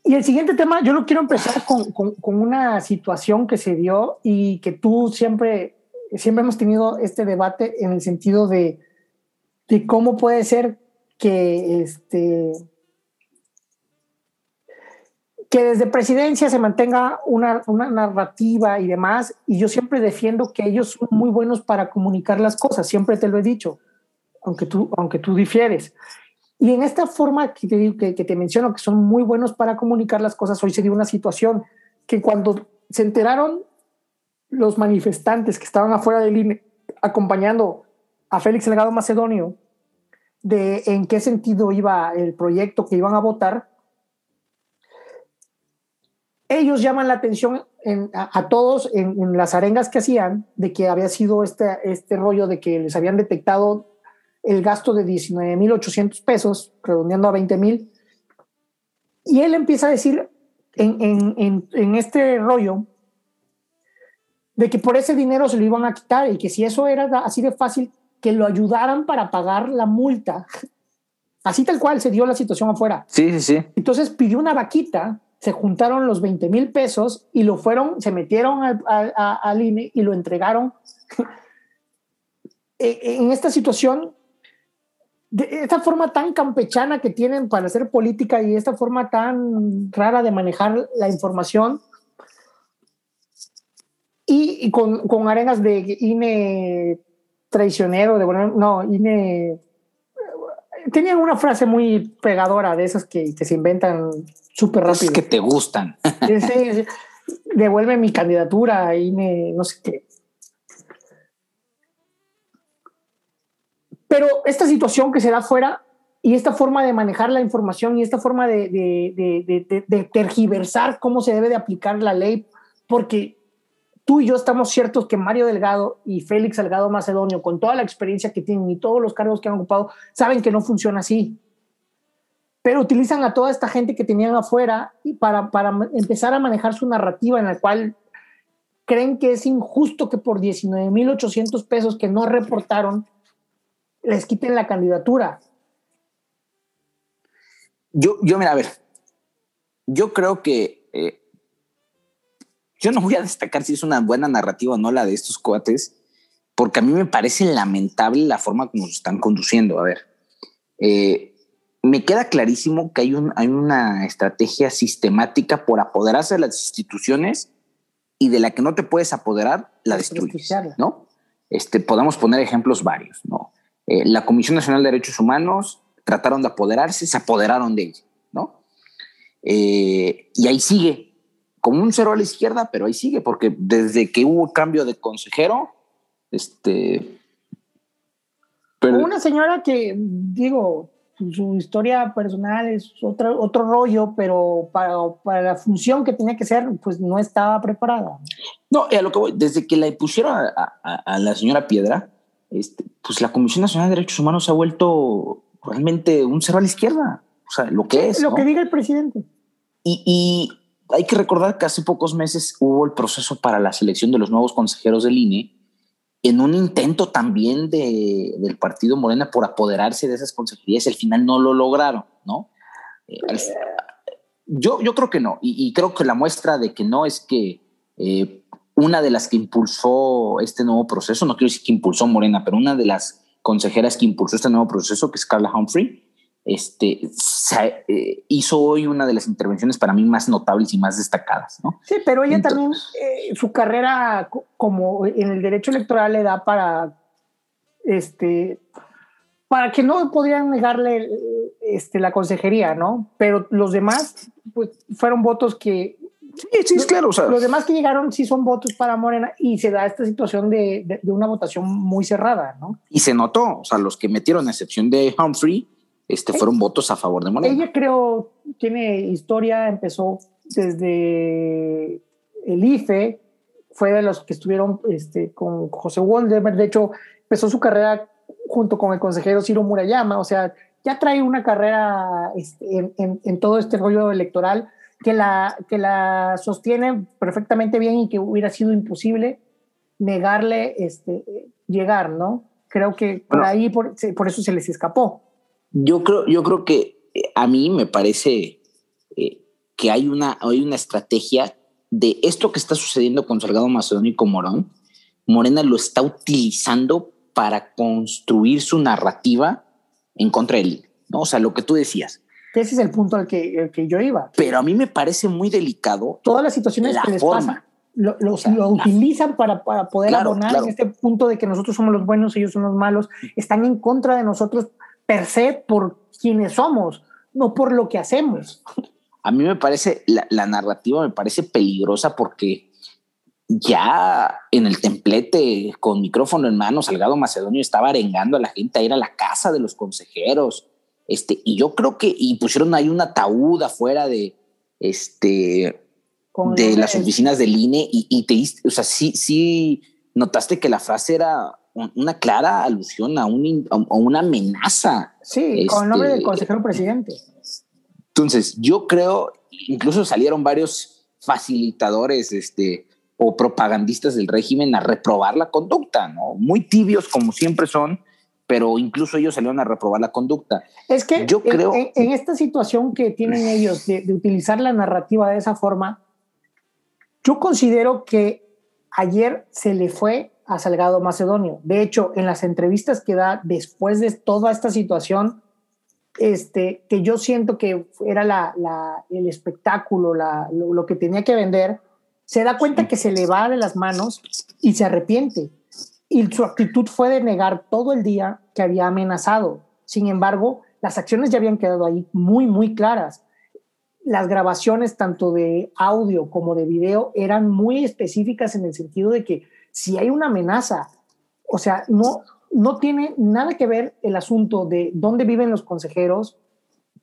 Y el siguiente tema, yo lo quiero empezar con, con, una situación que se dio y que tú siempre, siempre hemos tenido este debate en el sentido de, de cómo puede ser que este, que desde presidencia se mantenga una, una, narrativa y demás, y yo siempre defiendo que ellos son muy buenos para comunicar las cosas, siempre te lo he dicho, aunque tú, aunque tú difieres. Y en esta forma que te, que, te menciono, que son muy buenos para comunicar las cosas, hoy se dio una situación que cuando se enteraron los manifestantes que estaban afuera del INE acompañando a Félix Legado Macedonio de en qué sentido iba el proyecto que iban a votar, ellos llaman la atención a, todos en, las arengas que hacían de que había sido este, este rollo de que les habían detectado el gasto de 19.800 pesos, redondeando a 20.000. Y él empieza a decir en, en, este rollo de que por ese dinero se lo iban a quitar y que si eso era así de fácil, que lo ayudaran para pagar la multa. Así tal cual se dio la situación afuera. Sí, sí, sí. Entonces pidió una vaquita se juntaron los 20 mil pesos y lo fueron, se metieron al, INE y lo entregaron. [laughs] E, en esta situación, de esta forma tan campechana que tienen para hacer política y esta forma tan rara de manejar la información, y, con, con, arenas de INE traicionero, de no, INE. Tenían una frase muy pegadora de esas que, que se inventan súper rápido. que te gustan. Sí, Devuelve mi candidatura y me, no sé qué. Pero esta situación que se da fuera y esta forma de manejar la información y esta forma de, de, tergiversar cómo se debe de aplicar la ley, porque tú y yo estamos ciertos que Mario Delgado y Félix Salgado Macedonio, con toda la experiencia que tienen y todos los cargos que han ocupado, saben que no funciona así. Pero utilizan a toda esta gente que tenían afuera para, para empezar a manejar su narrativa en la cual creen que es injusto que por 19.800 pesos que no reportaron les quiten la candidatura. Yo, yo, mira, a ver, yo creo que eh, yo no voy a destacar si es una buena narrativa o no la de estos cuates, porque a mí me parece lamentable la forma como se están conduciendo. A ver, eh, me queda clarísimo que hay, un, hay una estrategia sistemática por apoderarse de las instituciones y de la que no te puedes apoderar, la destruyes, ¿no? Este, podemos poner ejemplos varios, ¿no? Eh, la Comisión Nacional de Derechos Humanos trataron de apoderarse, se apoderaron de ella, ¿no? Eh, y ahí sigue, como un cero a la izquierda, pero ahí sigue, porque desde que hubo cambio de consejero, este... Pero, una señora que, digo, su historia personal es otro, otro rollo, pero para, para, la función que tenía que ser, pues no estaba preparada. No, a lo que voy, desde que la pusieron a, a, la señora Piedra, este, pues la Comisión Nacional de Derechos Humanos se ha vuelto realmente un cero a la izquierda. O sea, lo que es. Lo que diga el presidente. Y, y, hay que recordar que hace pocos meses hubo el proceso para la selección de los nuevos consejeros del INE en un intento también de, del partido Morena por apoderarse de esas consejerías. Al final no lo lograron, ¿no? Eh, yo, yo creo que no. Y, creo que la muestra de que no es que eh, una de las que impulsó este nuevo proceso, no quiero decir que impulsó Morena, pero una de las consejeras que impulsó este nuevo proceso, que es Carla Humphrey, este, eh, hizo hoy una de las intervenciones para mí más notables y más destacadas. ¿no? Sí, pero ella también, eh, su carrera como en el derecho electoral le da para, este, para que no podrían negarle este, la consejería, ¿no? Pero los demás, pues fueron votos que Sí, sí, claro. los demás que llegaron sí son votos para Morena y se da esta situación de, de, una votación muy cerrada, ¿no? Y se notó, o sea, los que metieron a excepción de Humphrey este, fueron votos a favor de Morena. Ella creo tiene historia, empezó desde el IFE, fue de los que estuvieron este, con José Woldemer, de hecho empezó su carrera junto con el consejero Ciro Murayama, o sea, ya trae una carrera este, en, en, en todo este rollo electoral que la, que la sostiene perfectamente bien y que hubiera sido imposible negarle este, llegar, ¿no? Creo que por ahí, por, por, eso se les escapó. Yo creo, yo creo que eh, a mí me parece eh, que hay una, hay una estrategia de esto que está sucediendo con Salgado Macedonio y con Morón. Morena lo está utilizando para construir su narrativa en contra de él, ¿no? O sea, lo que tú decías, ese es el punto al que, que yo iba. Pero a mí me parece muy delicado. Todas las situaciones que les pasan lo, lo, utilizan para, para poder abonar en este punto de que nosotros somos los buenos, ellos son los malos, están en contra de nosotros per se por quienes somos, no por lo que hacemos. A mí me parece, la, la narrativa me parece peligrosa porque ya en el templete con micrófono en mano, Salgado Macedonio estaba arengando a la gente a ir a la casa de los consejeros este, y yo creo que, y pusieron ahí un ataúd afuera de, este, de las oficinas del INE y, y, te, o sea, sí, sí, notaste que la frase era una clara alusión a, un, a una amenaza. Sí, con el nombre del este, consejero presidente. Entonces, yo creo, incluso salieron varios facilitadores, este, o propagandistas del régimen a reprobar la conducta, ¿no? Muy tibios como siempre son, pero incluso ellos salieron a reprobar la conducta. Es que yo creo en, esta situación que tienen ellos de, utilizar la narrativa de esa forma, yo considero que ayer se le fue a Salgado Macedonio. De hecho, en las entrevistas que da después de toda esta situación, este, que yo siento que era la, el espectáculo, lo, lo, que tenía que vender, se da cuenta que se le va de las manos y se arrepiente y su actitud fue de negar todo el día que había amenazado. Sin embargo, las acciones ya habían quedado ahí muy, muy claras. Las grabaciones tanto de audio como de video eran muy específicas en el sentido de que si hay una amenaza, o sea, no, no tiene nada que ver el asunto de dónde viven los consejeros,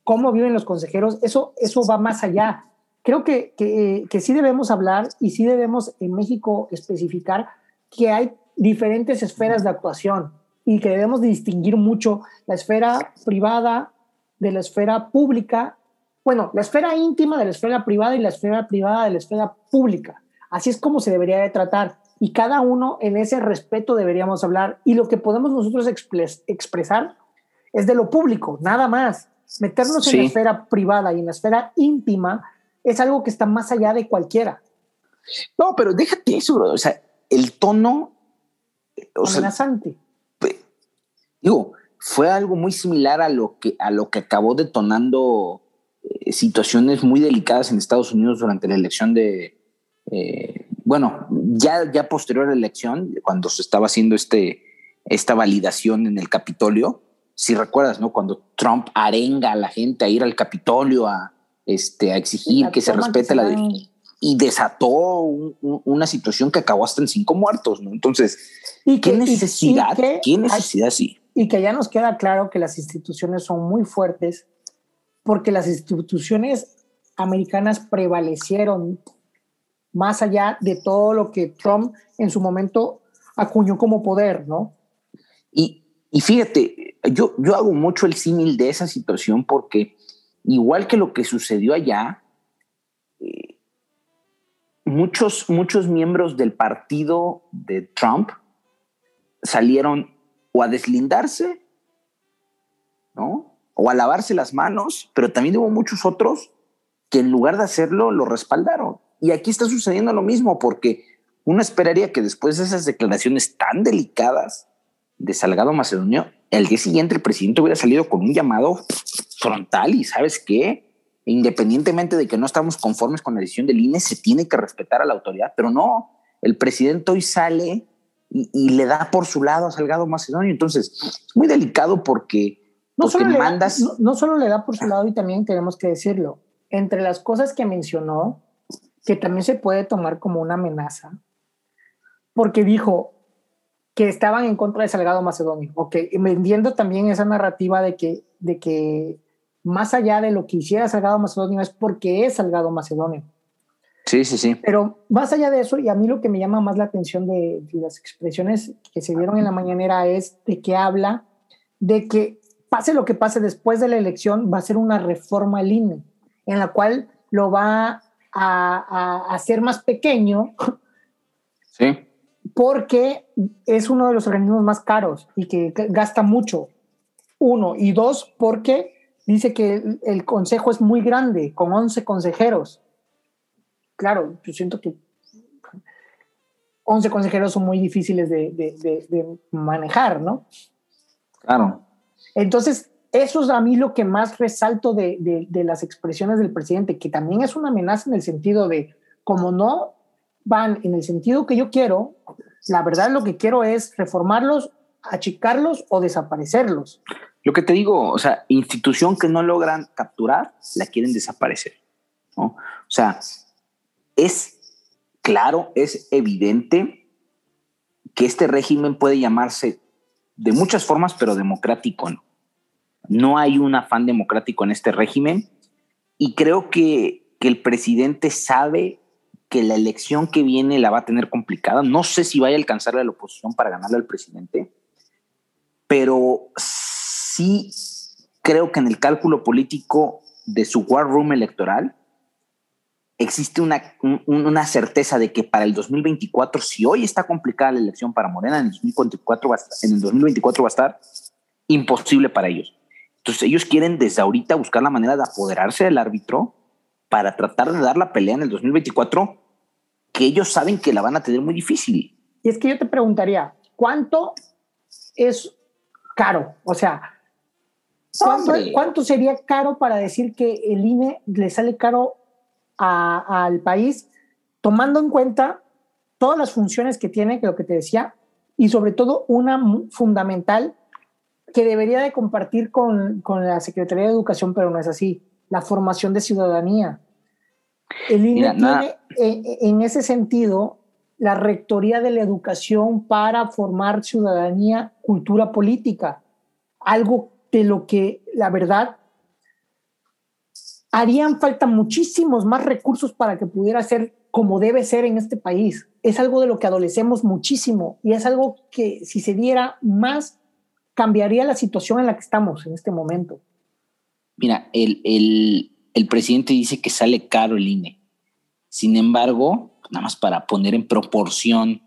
cómo viven los consejeros, eso, eso va más allá. Creo que, que, que sí debemos hablar y sí debemos en México especificar que hay diferentes esferas de actuación y que debemos distinguir mucho la esfera privada de la esfera pública, bueno, la esfera íntima de la esfera privada y la esfera privada de la esfera pública. Así es como se debería de tratar y cada uno en ese respeto deberíamos hablar y lo que podemos nosotros expresar es de lo público, nada más. Meternos en la esfera privada y en la esfera íntima es algo que está más allá de cualquiera. No, pero déjate eso, bro. O sea, el tono o amenazante. digo, fue algo muy similar a lo que, a lo que acabó detonando eh, situaciones muy delicadas en Estados Unidos durante la elección de, eh, bueno, ya, ya posterior a la elección, cuando se estaba haciendo este, esta validación en el Capitolio, si recuerdas, ¿no? Cuando Trump arenga a la gente a ir al Capitolio a, este, a exigir que se respete la... y desató una situación que acabó hasta en cinco muertos, ¿no? Entonces, ¿qué necesidad? ¿Qué necesidad sí? Y que ya nos queda claro que las instituciones son muy fuertes porque las instituciones americanas prevalecieron más allá de todo lo que Trump en su momento acuñó como poder, ¿no? Y, y fíjate, yo, yo hago mucho el símil de esa situación porque igual que lo que sucedió allá, eh, muchos, muchos miembros del partido de Trump salieron o a deslindarse, ¿no? O a lavarse las manos, pero también hubo muchos otros que en lugar de hacerlo lo respaldaron. Y aquí está sucediendo lo mismo, porque uno esperaría que después de esas declaraciones tan delicadas de Salgado Macedonio, el día siguiente el presidente hubiera salido con un llamado frontal y sabes qué, independientemente de que no estamos conformes con la decisión del INE, se tiene que respetar a la autoridad, pero no, el presidente hoy sale y, le da por su lado a Salgado Macedonio. Entonces, es muy delicado porque, no solo, mandas... no solo le da por su lado y también tenemos que decirlo, entre las cosas que mencionó, que también se puede tomar como una amenaza, porque dijo que estaban en contra de Salgado Macedonio, ok, vendiendo también esa narrativa de que, de que más allá de lo que hiciera Salgado Macedonio es porque es Salgado Macedonio. Sí, sí, sí. Pero más allá de eso, y a mí lo que me llama más la atención de, de las expresiones que se dieron en la mañanera es de que habla de que pase lo que pase después de la elección, va a ser una reforma al INE, en la cual lo va a, hacer más pequeño. Sí. Porque es uno de los organismos más caros y que gasta mucho. Uno. Y dos, porque dice que el, consejo es muy grande, con 11 consejeros. Claro, yo siento que 11 consejeros son muy difíciles de, de manejar, ¿no? Claro. Entonces, eso es a mí lo que más resalto de, las expresiones del presidente, que también es una amenaza en el sentido de, como no van en el sentido que yo quiero, la verdad lo que quiero es reformarlos, achicarlos o desaparecerlos. Lo que te digo, o sea, institución que no logran capturar, la quieren desaparecer. O sea, es claro, es evidente que este régimen puede llamarse de muchas formas, pero democrático no. No hay un afán democrático en este régimen y creo que, el presidente sabe que la elección que viene la va a tener complicada. No sé si vaya a alcanzar a la oposición para ganarle al presidente, pero sí creo que en el cálculo político de su war room electoral existe una, una certeza de que para el 2024, si hoy está complicada la elección para Morena, en el 2024 en el 2024 va a estar imposible para ellos. Entonces ellos quieren desde ahorita buscar la manera de apoderarse del árbitro para tratar de dar la pelea en el 2024 que ellos saben que la van a tener muy difícil. Y es que yo te preguntaría, ¿cuánto es caro? O sea, ¿cuánto, sería caro para decir que el INE le sale caro al país, tomando en cuenta todas las funciones que tiene, que lo que te decía, y sobre todo una fundamental que debería de compartir con, con, la Secretaría de Educación, pero no es así, la formación de ciudadanía. El INE tiene, eh, en ese sentido, la Rectoría de la Educación para formar ciudadanía, cultura política, algo de lo que la verdad harían falta muchísimos más recursos para que pudiera ser como debe ser en este país. Es algo de lo que adolecemos muchísimo y es algo que si se diera más, cambiaría la situación en la que estamos en este momento. Mira, el, el presidente dice que sale caro el INE. Sin embargo, nada más para poner en proporción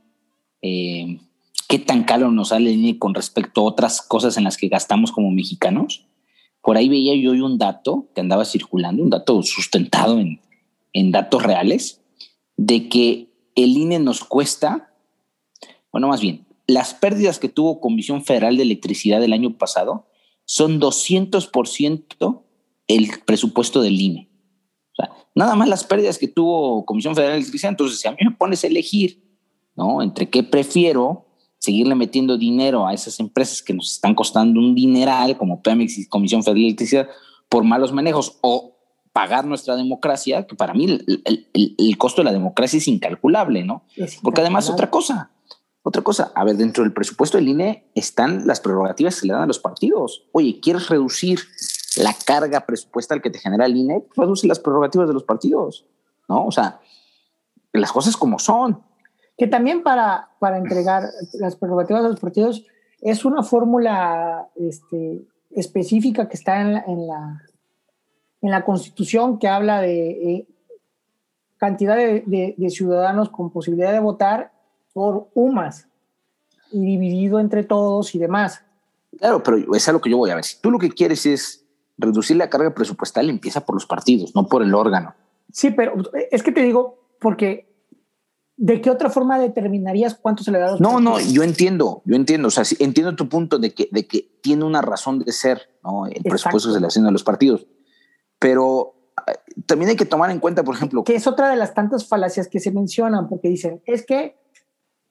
eh, qué tan caro nos sale el INE con respecto a otras cosas en las que gastamos como mexicanos. Por ahí veía yo un dato que andaba circulando, un dato sustentado en, en datos reales, de que el INE nos cuesta, bueno, más bien, las pérdidas que tuvo Comisión Federal de Electricidad el año pasado son 200% el presupuesto del INE. O sea, nada más las pérdidas que tuvo Comisión Federal de Electricidad. Entonces, si a mí me pones a elegir, ¿no? Entre qué prefiero seguirle metiendo dinero a esas empresas que nos están costando un dineral, como Pemex y Comisión Federal de Electricidad, por malos manejos, o pagar nuestra democracia, que para mí el, costo de la democracia es incalculable, ¿no? Porque además otra cosa, otra cosa, a ver, dentro del presupuesto del INE están las prerrogativas que le dan a los partidos. Oye, ¿quieres reducir la carga presupuestal que te genera el INE, reduce las prerrogativas de los partidos, ¿no? O sea, las cosas como son. Que también para, para entregar las prerrogativas de los partidos es una fórmula este, específica que está en la, en la, Constitución que habla de eh, cantidad de, ciudadanos con posibilidad de votar por UMAS y dividido entre todos y demás. Claro, pero es a lo que yo voy a ver. Si tú lo que quieres es reducir la carga presupuestal empieza por los partidos, no por el órgano. Sí, pero es que te digo, porque ¿de qué otra forma determinarías cuánto se le da a los No, no, yo entiendo, yo entiendo, o sea, entiendo tu punto de que, de que tiene una razón de ser, ¿no? El presupuesto se le haciendo a los partidos, pero eh, también hay que tomar en cuenta, por ejemplo... Que es otra de las tantas falacias que se mencionan, porque dicen, es que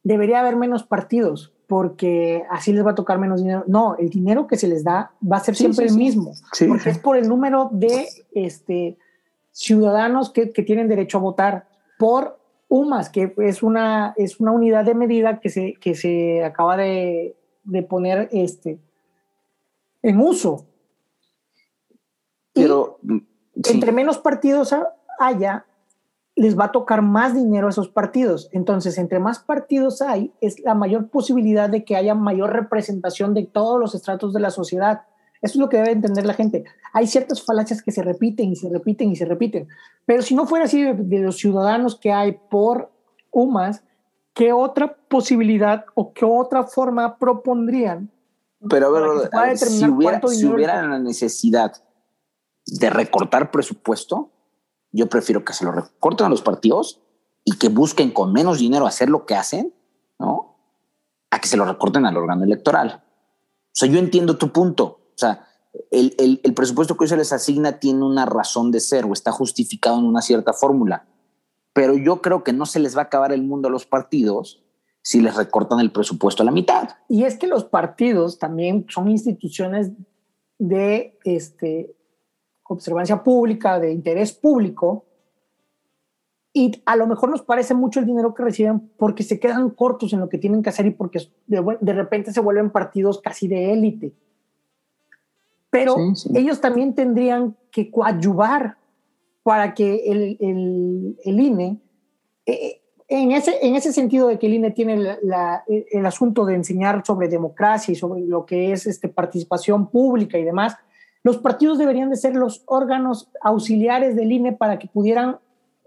debería haber menos partidos porque así les va a tocar menos dinero. No, el dinero que se les da va a ser siempre el mismo, porque es por el número de este, ciudadanos que, que, tienen derecho a votar por UMAS, que es una, es una unidad de medida que se, que se acaba de, de poner este, en uso. Pero entre menos partidos haya, les va a tocar más dinero a esos partidos. Entonces, entre más partidos hay, es la mayor posibilidad de que haya mayor representación de todos los estratos de la sociedad. Eso es lo que debe entender la gente. Hay ciertas falacias que se repiten y se repiten y se repiten. Pero si no fuera así de, los ciudadanos que hay por UMAS, ¿qué otra posibilidad o qué otra forma propondrían? Pero a ver, si hubiera, si hubiera la necesidad de recortar presupuesto, yo prefiero que se lo recorten a los partidos y que busquen con menos dinero hacer lo que hacen, ¿no? A que se lo recorten al órgano electoral. O sea, yo entiendo tu punto. O sea, el, el, el presupuesto que hoy se les asigna tiene una razón de ser o está justificado en una cierta fórmula. Pero yo creo que no se les va a acabar el mundo a los partidos si les recortan el presupuesto a la mitad. Y es que los partidos también son instituciones de este, observancia pública, de interés público, y a lo mejor nos parece mucho el dinero que reciben porque se quedan cortos en lo que tienen que hacer y porque de, repente se vuelven partidos casi de élite. Pero ellos también tendrían que coadyuvar para que el, el, el INE, eh, en, ese, en ese sentido de que el INE tiene el asunto de enseñar sobre democracia y sobre lo que es este, participación pública y demás, los partidos deberían de ser los órganos auxiliares del INE para que pudieran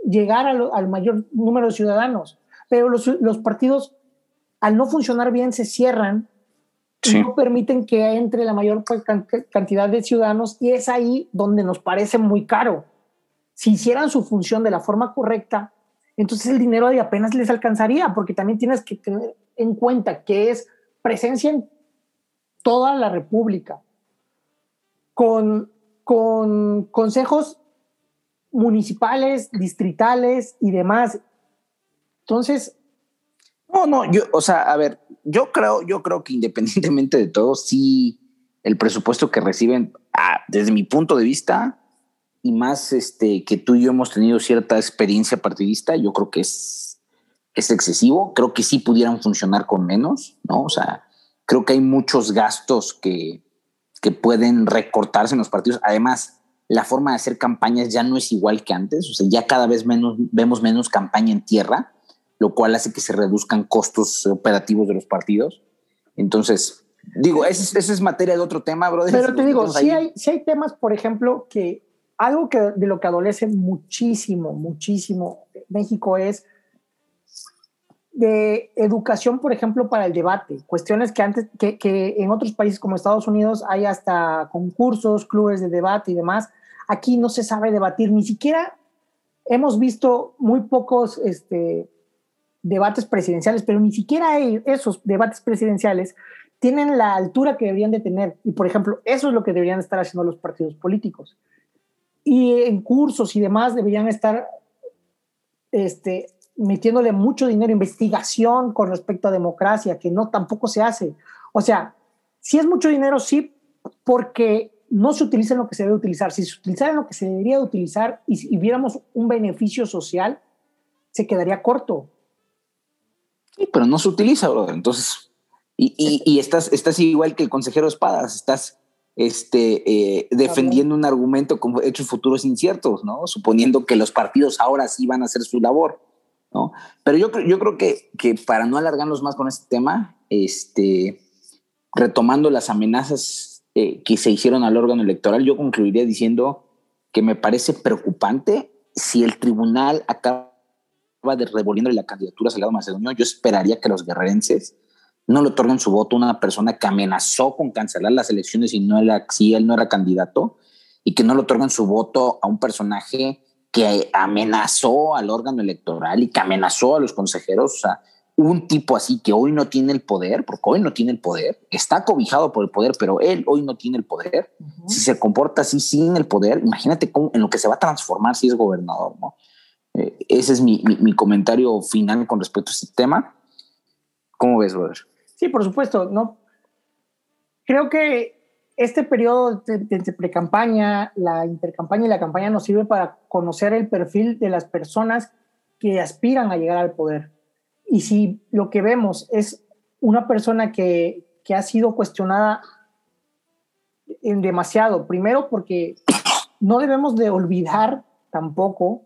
llegar al, mayor número de ciudadanos. Pero los, partidos, al no funcionar bien, se cierran y no permiten que entre la mayor pues, cantidad de ciudadanos y es ahí donde nos parece muy caro. Si hicieran su función de la forma correcta, entonces el dinero de apenas les alcanzaría, porque también tienes que tener en cuenta que es presencia en toda la República con, con consejos municipales, distritales y demás. Entonces... No, no, yo, o sea, a ver, yo creo, yo creo que independientemente de todo, sí, el presupuesto que reciben, desde mi punto de vista, y más este, que tú y yo hemos tenido cierta experiencia partidista, yo creo que es es excesivo. Creo que sí pudieran funcionar con menos, ¿no? O sea, creo que hay muchos gastos que, que pueden recortarse en los partidos. Además, la forma de hacer campañas ya no es igual que antes. O sea, ya cada vez menos, vemos menos campaña en tierra, lo cual hace que se reduzcan costos operativos de los partidos. Entonces, digo, esa es, materia de otro tema, brother. Pero [laughs] te digo, sí hay, sí hay temas, por ejemplo, que algo que de lo que adolece muchísimo, muchísimo México es de educación, por ejemplo, para el debate. Cuestiones que antes, que, que, en otros países como Estados Unidos hay hasta concursos, clubes de debate y demás. Aquí no se sabe debatir, ni siquiera hemos visto muy pocos este, debates presidenciales, pero ni siquiera esos debates presidenciales tienen la altura que deberían de tener. Y, por ejemplo, eso es lo que deberían estar haciendo los partidos políticos. Y en cursos y demás deberían estar este, metiéndole mucho dinero, investigación con respecto a democracia, que no tampoco se hace. O sea, si es mucho dinero, sí, porque no se utiliza en lo que se debe utilizar. Si se utilizara en lo que se debería utilizar y, y viéramos un beneficio social, se quedaría corto. Sí, pero no se utiliza, brother. Entonces, y, y, y estás, estás igual que el consejero Espadas, estás este, eh, defendiendo un argumento con hechos futuros inciertos, ¿no? Suponiendo que los partidos ahora sí van a hacer su labor. Pero yo, yo creo que, que para no alargarnos más con este tema, este, retomando las amenazas eh, que se hicieron al órgano electoral, yo concluiría diciendo que me parece preocupante si el tribunal acaba de revolviendo la candidatura a Salgado Macedonio, yo esperaría que los guerrerenses no le otorguen su voto a una persona que amenazó con cancelar las elecciones si, no era, si él no era candidato y que no le otorguen su voto a un personaje que amenazó al órgano electoral y que amenazó a los consejeros, o sea, un tipo así que hoy no tiene el poder, porque hoy no tiene el poder, está cobijado por el poder, pero él hoy no tiene el poder. Si se comporta así sin el poder, imagínate cómo, en lo que se va a transformar si es gobernador, ¿no? Eh, ese es mi, mi, comentario final con respecto a este tema. ¿Cómo ves, brother? Sí, por supuesto, ¿no? Creo que este periodo de, de pre-campaña, la intercampaña y la campaña nos sirve para conocer el perfil de las personas que aspiran a llegar al poder. Y si lo que vemos es una persona que, que ha sido cuestionada demasiado, primero porque no debemos de olvidar tampoco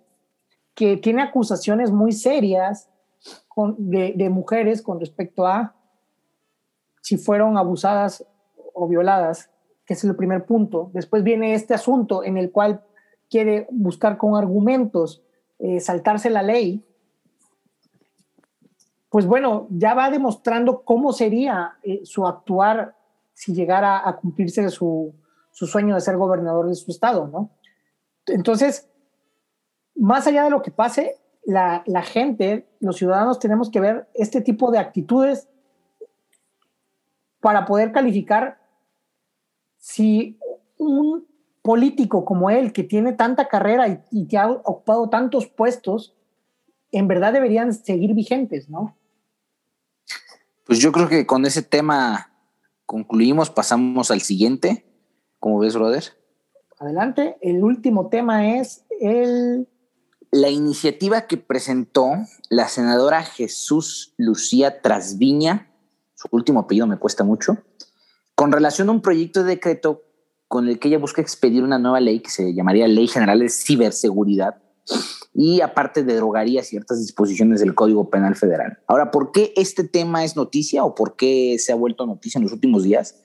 que tiene acusaciones muy serias de, de mujeres con respecto a si fueron abusadas o violadas que es el primer punto. Después viene este asunto en el cual quiere buscar con argumentos eh, saltarse la ley. Pues bueno, ya va demostrando cómo sería eh, su actuar si llegara a cumplirse su, su sueño de ser gobernador de su estado, ¿no? Entonces, más allá de lo que pase, la, gente, los ciudadanos, tenemos que ver este tipo de actitudes para poder calificar si un político como él, que tiene tanta carrera y, que ha ocupado tantos puestos, en verdad deberían seguir vigentes, ¿no? Pues yo creo que con ese tema concluimos, pasamos al siguiente. ¿Cómo ves, brother? Adelante. El último tema es el... La iniciativa que presentó la senadora Jesús Lucía Trasviña, su último apellido me cuesta mucho, con relación a un proyecto de decreto con el que ella busca expedir una nueva ley que se llamaría Ley General de Ciberseguridad y aparte derogaría ciertas disposiciones del Código Penal Federal. Ahora, ¿por qué este tema es noticia o por qué se ha vuelto noticia en los últimos días?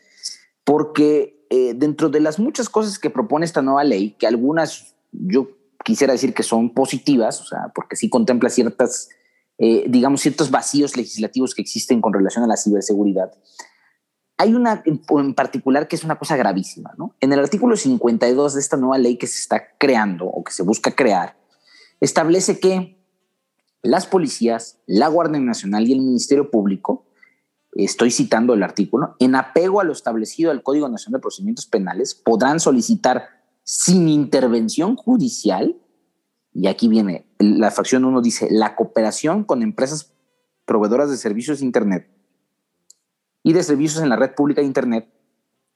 Porque eh, dentro de las muchas cosas que propone esta nueva ley, que algunas yo quisiera decir que son positivas, o sea, porque sí contempla ciertas, eh, digamos, ciertos vacíos legislativos que existen con relación a la ciberseguridad, hay una en particular que es una cosa gravísima. ¿no? En el artículo 52 de esta nueva ley que se está creando o que se busca crear, establece que las policías, la Guardia Nacional y el Ministerio Público, estoy citando el artículo, en apego a lo establecido al Código Nacional de Procedimientos Penales, podrán solicitar sin intervención judicial, y aquí viene la fracción 1, dice, la cooperación con empresas proveedoras de servicios de Internet y de servicios en la red pública de Internet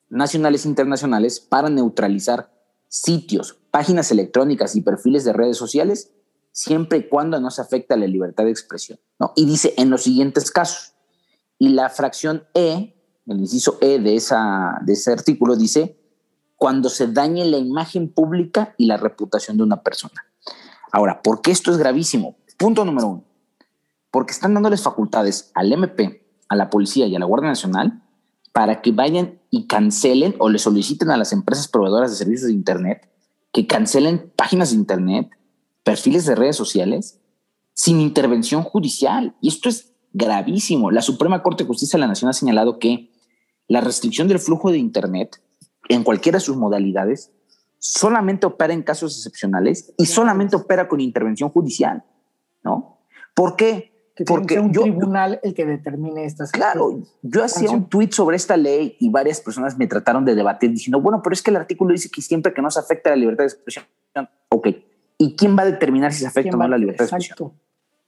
nacionales e internacionales para neutralizar sitios, páginas electrónicas y perfiles de redes sociales siempre y cuando no se afecte a la libertad de expresión. ¿no? Y dice en los siguientes casos. Y la fracción E, el inciso E de, esa, de ese artículo dice, cuando se dañe la imagen pública y la reputación de una persona. Ahora, ¿por qué esto es gravísimo? Punto número uno. Porque están dándoles facultades al MP, a la policía y a la Guardia Nacional para que vayan y cancelen o le soliciten a las empresas proveedoras de servicios de Internet que cancelen páginas de Internet, perfiles de redes sociales, sin intervención judicial. Y esto es gravísimo. La Suprema Corte de Justicia de la Nación ha señalado que la restricción del flujo de Internet en cualquiera de sus modalidades solamente opera en casos excepcionales y solamente opera con intervención judicial, ¿no? ¿Por qué? Porque un tribunal el que determine estas Claro, yo hacía un tuit sobre esta ley y varias personas me trataron de debatir diciendo, bueno, pero es que el artículo dice que siempre que no se afecta la libertad de expresión, ok, ¿y quién va a determinar si se afecta o no la libertad de expresión?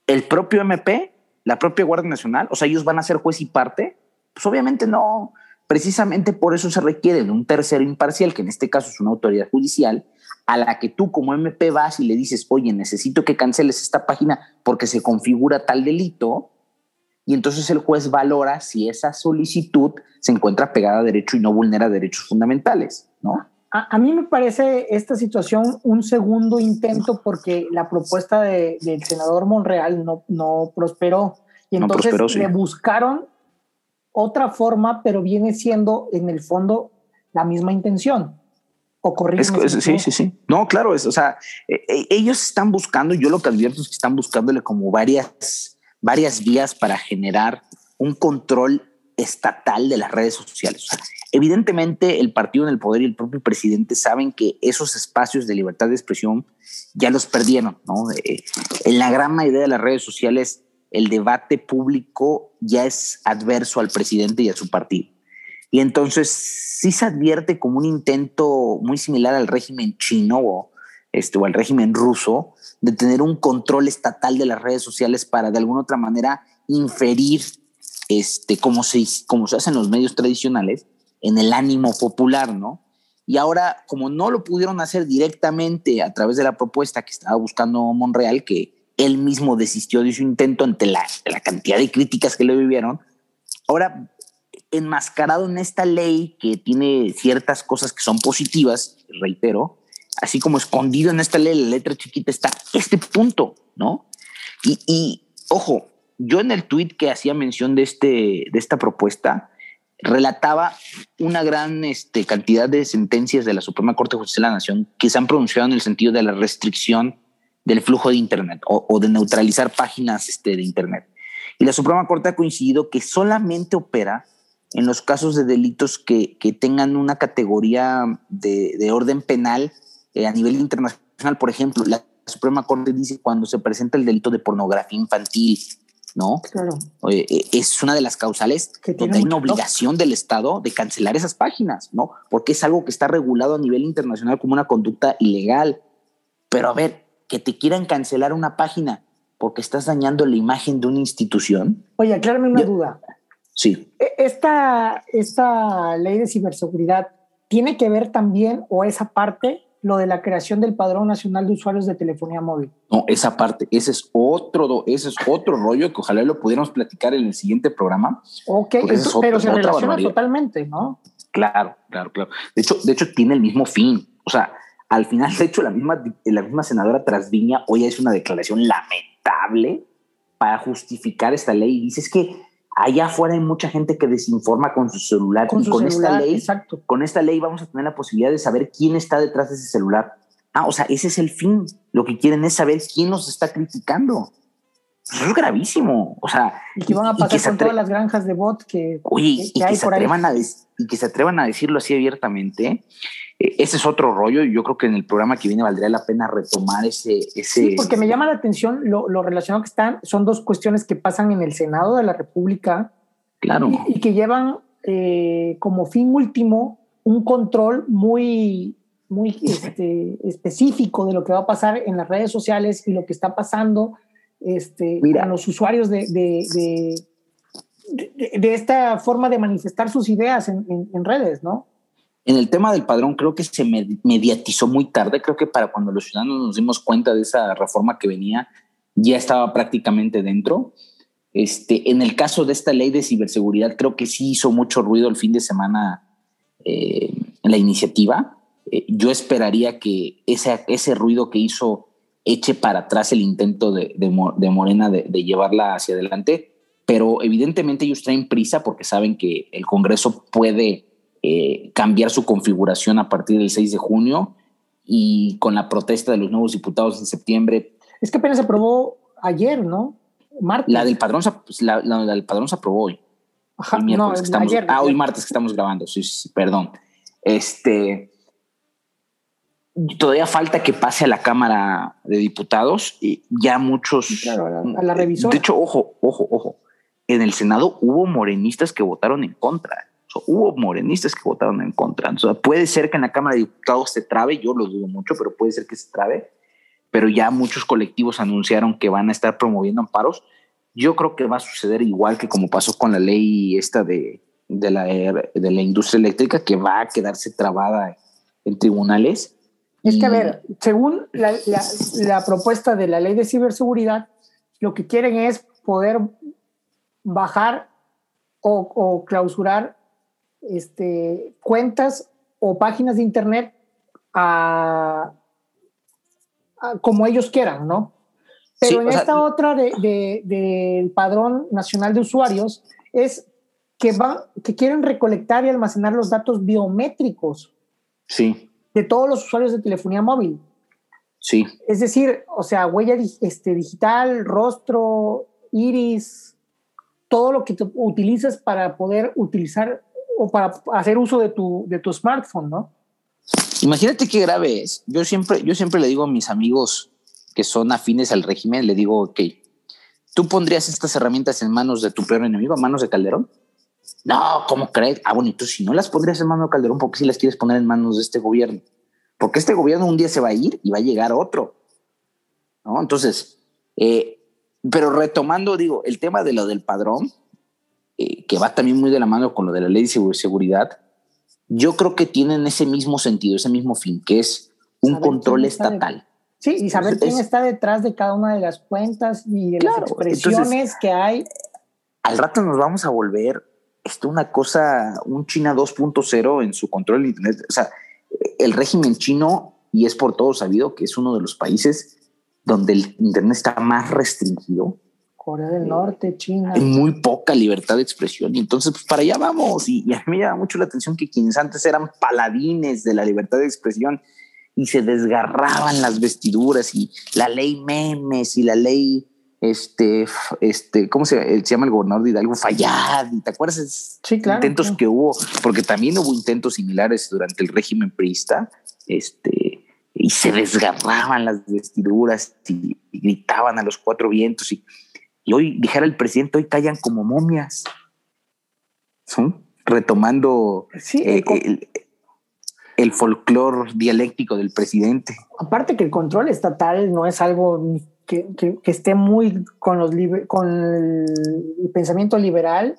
¿El propio MP? ¿La propia Guardia Nacional? O sea, ellos van a ser juez y parte. Pues obviamente no. Precisamente por eso se requiere de un tercero imparcial, que en este caso es una autoridad judicial, a la que tú como MP vas y le dices, oye, necesito que canceles esta página porque se configura tal delito, y entonces el juez valora si esa solicitud se encuentra pegada a derecho y no vulnera derechos fundamentales, ¿no? A, mí me parece esta situación un segundo intento porque la propuesta del senador Monreal no, no prosperó. Y entonces le buscaron otra forma, pero viene siendo en el fondo la misma intención. O sí, sí, sí. No, claro, es, o sea, e, e, ellos están buscando, yo lo que advierto es que están buscándole como varias, varias vías para generar un control estatal de las redes sociales. evidentemente, el partido en el poder y el propio presidente saben que esos espacios de libertad de expresión ya los perdieron. ¿no? Eh, en la gran mayoría de las redes sociales, el debate público ya es adverso al presidente y a su partido. Y entonces sí se advierte como un intento muy similar al régimen chino o, este, o al régimen ruso de tener un control estatal de las redes sociales para de alguna otra manera inferir, este, como, se, como se hace en los medios tradicionales, en el ánimo popular, ¿no? Y ahora, como no lo pudieron hacer directamente a través de la propuesta que estaba buscando Monreal, que él mismo desistió de su intento ante la, la cantidad de críticas que le vivieron. Ahora, enmascarado en esta ley que tiene ciertas cosas que son positivas, reitero, así como escondido en esta ley, la letra chiquita está este punto, ¿no? Y, y ojo, yo en el tuit que hacía mención de, este, de esta propuesta, relataba una gran este, cantidad de sentencias de la Suprema Corte de Justicia de la Nación que se han pronunciado en el sentido de la restricción del flujo de Internet o, de neutralizar páginas este, de Internet. Y la Suprema Corte ha coincidido que solamente opera en los casos de delitos que, que tengan una categoría de, de orden penal eh, a nivel internacional. Por ejemplo, la Suprema Corte dice cuando se presenta el delito de pornografía infantil, ¿no? Claro. Eh, es una de las causales donde hay una obligación del Estado de cancelar esas páginas, ¿no? Porque es algo que está regulado a nivel internacional como una conducta ilegal. Pero a ver, que te quieran cancelar una página porque estás dañando la imagen de una institución. Oye, aclárame una duda. Sí. E, esta, esta ley de ciberseguridad tiene que ver también, o esa parte, lo de la creación del Padrón Nacional de Usuarios de Telefonía Móvil. No, esa parte, ese es otro, ese es otro rollo que ojalá lo pudiéramos platicar en el siguiente programa. Ok, pero se relaciona totalmente, ¿no? Claro, claro, claro. De hecho, de hecho, tiene el mismo fin. O sea, al final, de hecho, la misma, la misma senadora Trasviña hoy hizo una declaración lamentable para justificar esta ley y dice es que allá afuera hay mucha gente que desinforma con su celular con y con esta ley, exacto. con esta ley vamos a tener la posibilidad de saber quién está detrás de ese celular. Ah, o sea, ese es el fin. Lo que quieren es saber quién nos está criticando. Eso es gravísimo. O sea, y que van a pasar con todas las granjas de bot que, oye, y que se atrevan a y que se atrevan a decirlo así abiertamente ese es otro rollo y yo creo que en el programa que viene valdría la pena retomar ese... ese sí, porque me llama la atención lo, lo, relacionado que están, son dos cuestiones que pasan en el Senado de la República. Claro. Y, que llevan eh, como fin último un control muy, muy [laughs] este, específico de lo que va a pasar en las redes sociales y lo que está pasando este, Mira. los usuarios de, de, de, de, esta forma de manifestar sus ideas en, en, en redes, ¿no? En el tema del padrón creo que se mediatizó muy tarde, creo que para cuando los ciudadanos nos dimos cuenta de esa reforma que venía, ya estaba prácticamente dentro. Este, en el caso de esta ley de ciberseguridad, creo que sí hizo mucho ruido el fin de semana eh, la iniciativa. Eh, yo esperaría que ese, ese ruido que hizo eche para atrás el intento de, de, Morena de, llevarla hacia adelante, pero evidentemente ellos traen prisa porque saben que el Congreso puede eh, cambiar su configuración a partir del 6 de junio y con la protesta de los nuevos diputados en septiembre. Es que apenas se aprobó ayer, ¿no? La del padrón, pues, la, del padrón se aprobó hoy. Ajá, no, ayer, ah, hoy martes que estamos grabando, sí, sí, perdón. Este, todavía falta que pase a la Cámara de Diputados y ya muchos... Claro, a la revisión. De hecho, ojo, ojo, ojo. En el Senado hubo morenistas que votaron en contra. Hubo morenistas que votaron en contra. O sea, puede ser que en la Cámara de Diputados se trabe, yo lo dudo mucho, pero puede ser que se trabe pero ya muchos colectivos anunciaron que van a estar promoviendo amparos. Yo creo que va a suceder igual que como pasó con la ley esta de, de, la, de la industria eléctrica, que va a quedarse trabada en tribunales. Es que, a ver, según la, la, propuesta de la ley de ciberseguridad, lo que quieren es poder bajar o, o clausurar este, cuentas o páginas de Internet a, como ellos quieran, ¿no? Pero en esta otra del de, padrón nacional de usuarios es que, van, que quieren recolectar y almacenar los datos biométricos sí. de todos los usuarios de telefonía móvil. Sí. Es decir, o sea, huella este, digital, rostro, iris, todo lo que utilizas para poder utilizar o para hacer uso de tu, de tu smartphone, ¿no? Imagínate qué grave es. Yo siempre, yo siempre le digo a mis amigos que son afines al régimen, le digo, ok, ¿tú pondrías estas herramientas en manos de tu peor enemigo, a manos de Calderón? No, ¿cómo crees? Ah, bueno, y tú si no las pondrías en manos de Calderón, ¿por qué si las quieres poner en manos de este gobierno? Porque este gobierno un día se va a ir y va a llegar otro. ¿No? Entonces, eh, pero retomando, digo, el tema de lo del padrón, eh, que va también muy de la mano con lo de la ley de seguridad, yo creo que tienen ese mismo sentido, ese mismo fin, que es un control estatal. sí, y saber quién está detrás de cada una de las cuentas y de las expresiones que hay. Al rato nos vamos a volver esto una cosa, un China 2.0 en su control de Internet. O sea, el régimen chino, y es por todo sabido que es uno de los países donde el Internet está más restringido Corea del Norte, China. Hay muy poca libertad de expresión y entonces pues, para allá vamos. Y, a mí me llama mucho la atención que quienes antes eran paladines de la libertad de expresión y se desgarraban las vestiduras y la ley memes y la ley este, este, ¿cómo se, llama el gobernador de Hidalgo? Fallad, ¿te acuerdas? Sí, claro. Intentos que hubo, porque también hubo intentos similares durante el régimen priista, este, y se desgarraban las vestiduras y gritaban a los cuatro vientos y y hoy, dijera el presidente, hoy callan como momias. ¿Son? Retomando eh, el, el folclore dialéctico del presidente. Aparte que el control estatal no es algo que, esté muy con, los con el pensamiento liberal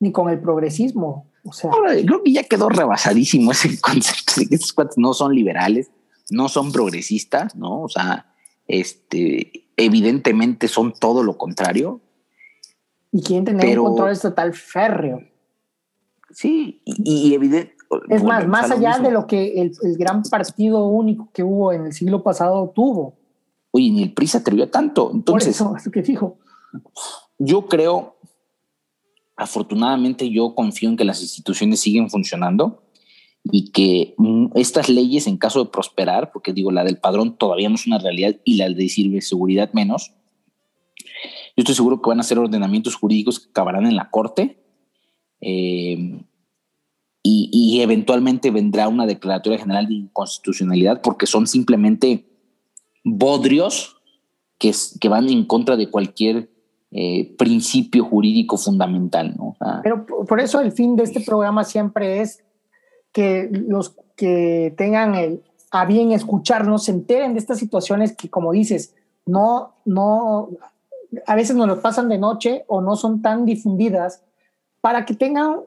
ni con el progresismo. O sea, creo que ya quedó rebasadísimo ese [laughs] concepto de que estos cuates no son liberales, no son progresistas, ¿no? O sea, este, evidentemente son todo lo contrario. Y quieren tener un control estatal férreo. Sí, y, evidente. Es más, más allá de lo que el, gran partido único que hubo en el siglo pasado tuvo. Oye, ni el PRI se atrevió tanto. Entonces, Por eso, que fijo. Yo creo, afortunadamente, yo confío en que las instituciones siguen funcionando y que mm, estas leyes, en caso de prosperar, porque digo, la del padrón todavía no es una realidad y la de seguridad menos, yo estoy seguro que van a ser ordenamientos jurídicos que acabarán en la corte eh, y, eventualmente vendrá una declaratoria general de inconstitucionalidad porque son simplemente bodrios que, que van en contra de cualquier eh, principio jurídico fundamental. ¿no? Pero por eso el fin de este programa siempre es que los que tengan el, a bien escucharnos se enteren de estas situaciones que, como dices, no, no, a veces nos lo pasan de noche o no son tan difundidas para que tengan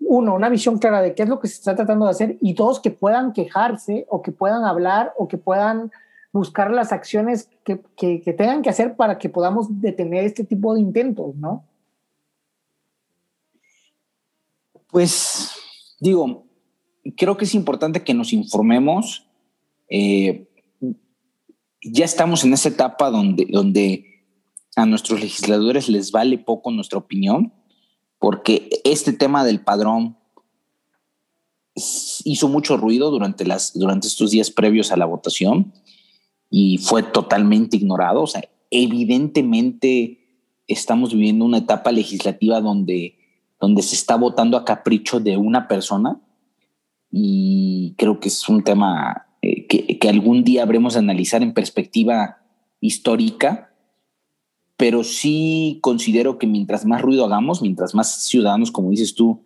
uno, una visión clara de qué es lo que se está tratando de hacer y dos, que puedan quejarse o que puedan hablar o que puedan buscar las acciones que, que, que tengan que hacer para que podamos detener este tipo de intentos, ¿no? Pues digo, creo que es importante que nos informemos. Eh, ya estamos en esa etapa donde, donde a nuestros legisladores les vale poco nuestra opinión, porque este tema del padrón hizo mucho ruido durante, las, durante estos días previos a la votación y fue totalmente ignorado. O sea, evidentemente estamos viviendo una etapa legislativa donde, donde se está votando a capricho de una persona y creo que es un tema eh, que, que, algún día habremos de analizar en perspectiva histórica, pero sí considero que mientras más ruido hagamos, mientras más ciudadanos, como dices tú,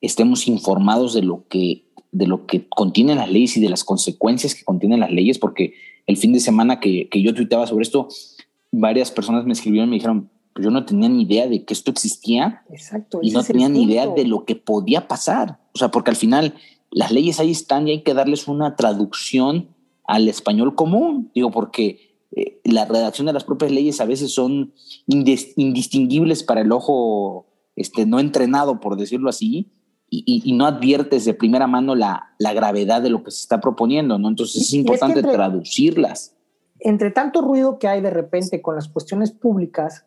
estemos informados de lo que, de lo que contienen las leyes y de las consecuencias que contienen las leyes, porque el fin de semana que, que yo tuiteaba sobre esto, varias personas me escribieron y me dijeron, pues yo no tenía ni idea de que esto existía Exacto, y no tenía ni idea de lo que podía pasar. O sea, porque al final las leyes ahí están y hay que darles una traducción al español común, digo, porque eh, la redacción de las propias leyes a veces son indistinguibles para el ojo este, no entrenado, por decirlo así, y, y, no adviertes de primera mano la, la, gravedad de lo que se está proponiendo, ¿no? Entonces es importante es entre, traducirlas. Entre tanto ruido que hay de repente con las cuestiones públicas,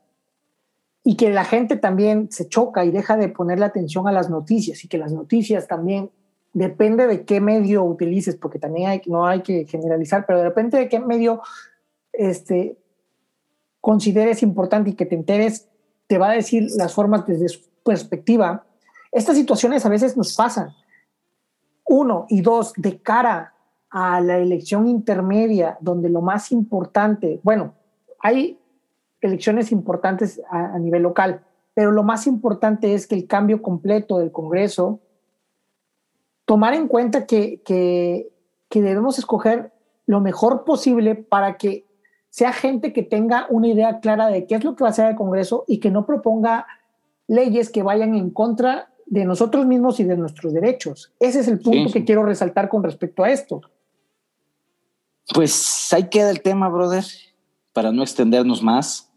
y que la gente también se choca y deja de ponerle atención a las noticias, y que las noticias también depende de qué medio utilices, porque también hay, no hay que generalizar, pero de repente de qué medio este, consideres importante y que te enteres, te va a decir las formas desde su perspectiva. Estas situaciones a veces nos pasan. Uno y dos, de cara a la elección intermedia, donde lo más importante, bueno, hay elecciones importantes a, a nivel local, pero lo más importante es que el cambio completo del Congreso tomar en cuenta que, que, que, debemos escoger lo mejor posible para que sea gente que tenga una idea clara de qué es lo que va a hacer el Congreso y que no proponga leyes que vayan en contra de nosotros mismos y de nuestros derechos. Ese es el punto sí. que quiero resaltar con respecto a esto. Pues ahí queda el tema, brother, para no extendernos más.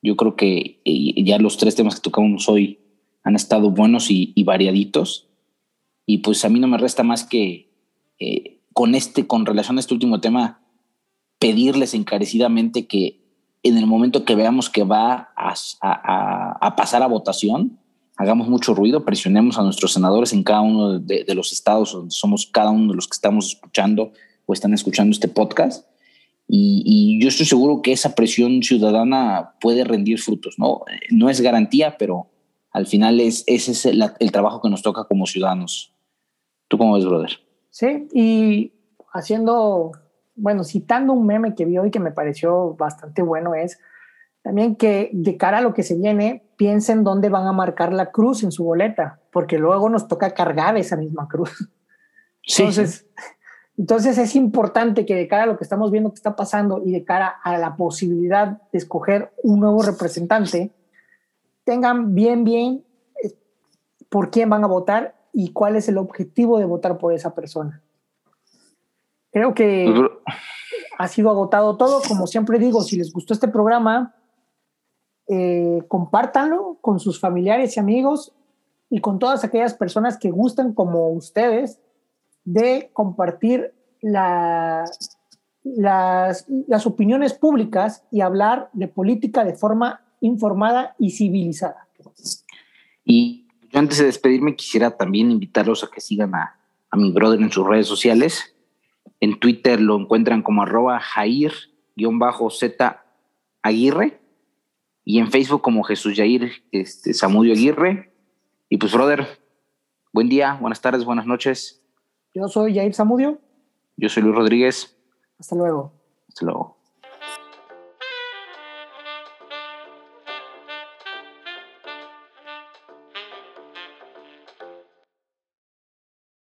Yo creo que eh, ya los tres temas que tocamos hoy han estado buenos y, y variaditos y pues a mí no me resta más que eh, con este, con relación a este último tema, pedirles encarecidamente que en el momento que veamos que va a, a, a pasar a votación, hagamos mucho ruido, presionemos a nuestros senadores en cada uno de, de, los estados donde somos cada uno de los que estamos escuchando o están escuchando este podcast. Y, y yo estoy seguro que esa presión ciudadana puede rendir frutos, ¿no? No es garantía, pero al final es, ese es el, el trabajo que nos toca como ciudadanos. ¿Tú cómo ves, brother? Sí, y haciendo, bueno, citando un meme que vi hoy que me pareció bastante bueno es también que de cara a lo que se viene, piensen dónde van a marcar la cruz en su boleta, porque luego nos toca cargar esa misma cruz. Sí. Entonces, entonces es importante que de cara a lo que estamos viendo que está pasando y de cara a la posibilidad de escoger un nuevo representante, tengan bien, bien eh, por quién van a votar y cuál es el objetivo de votar por esa persona. Creo que ha sido agotado todo. Como siempre digo, si les gustó este programa, eh, compártanlo con sus familiares y amigos y con todas aquellas personas que gustan como ustedes de compartir la, las, las opiniones públicas y hablar de política de forma informada y civilizada. Y yo antes de despedirme quisiera también invitarlos a que sigan a, a mi brother en sus redes sociales. En Twitter lo encuentran como arroba Jair-Z Aguirre y en Facebook como Jesús Jair este, Samudio Aguirre. Y pues, brother, buen día, buenas tardes, buenas noches. Yo soy Jair Samudio. Yo soy Luis Rodríguez. Hasta luego. Hasta luego.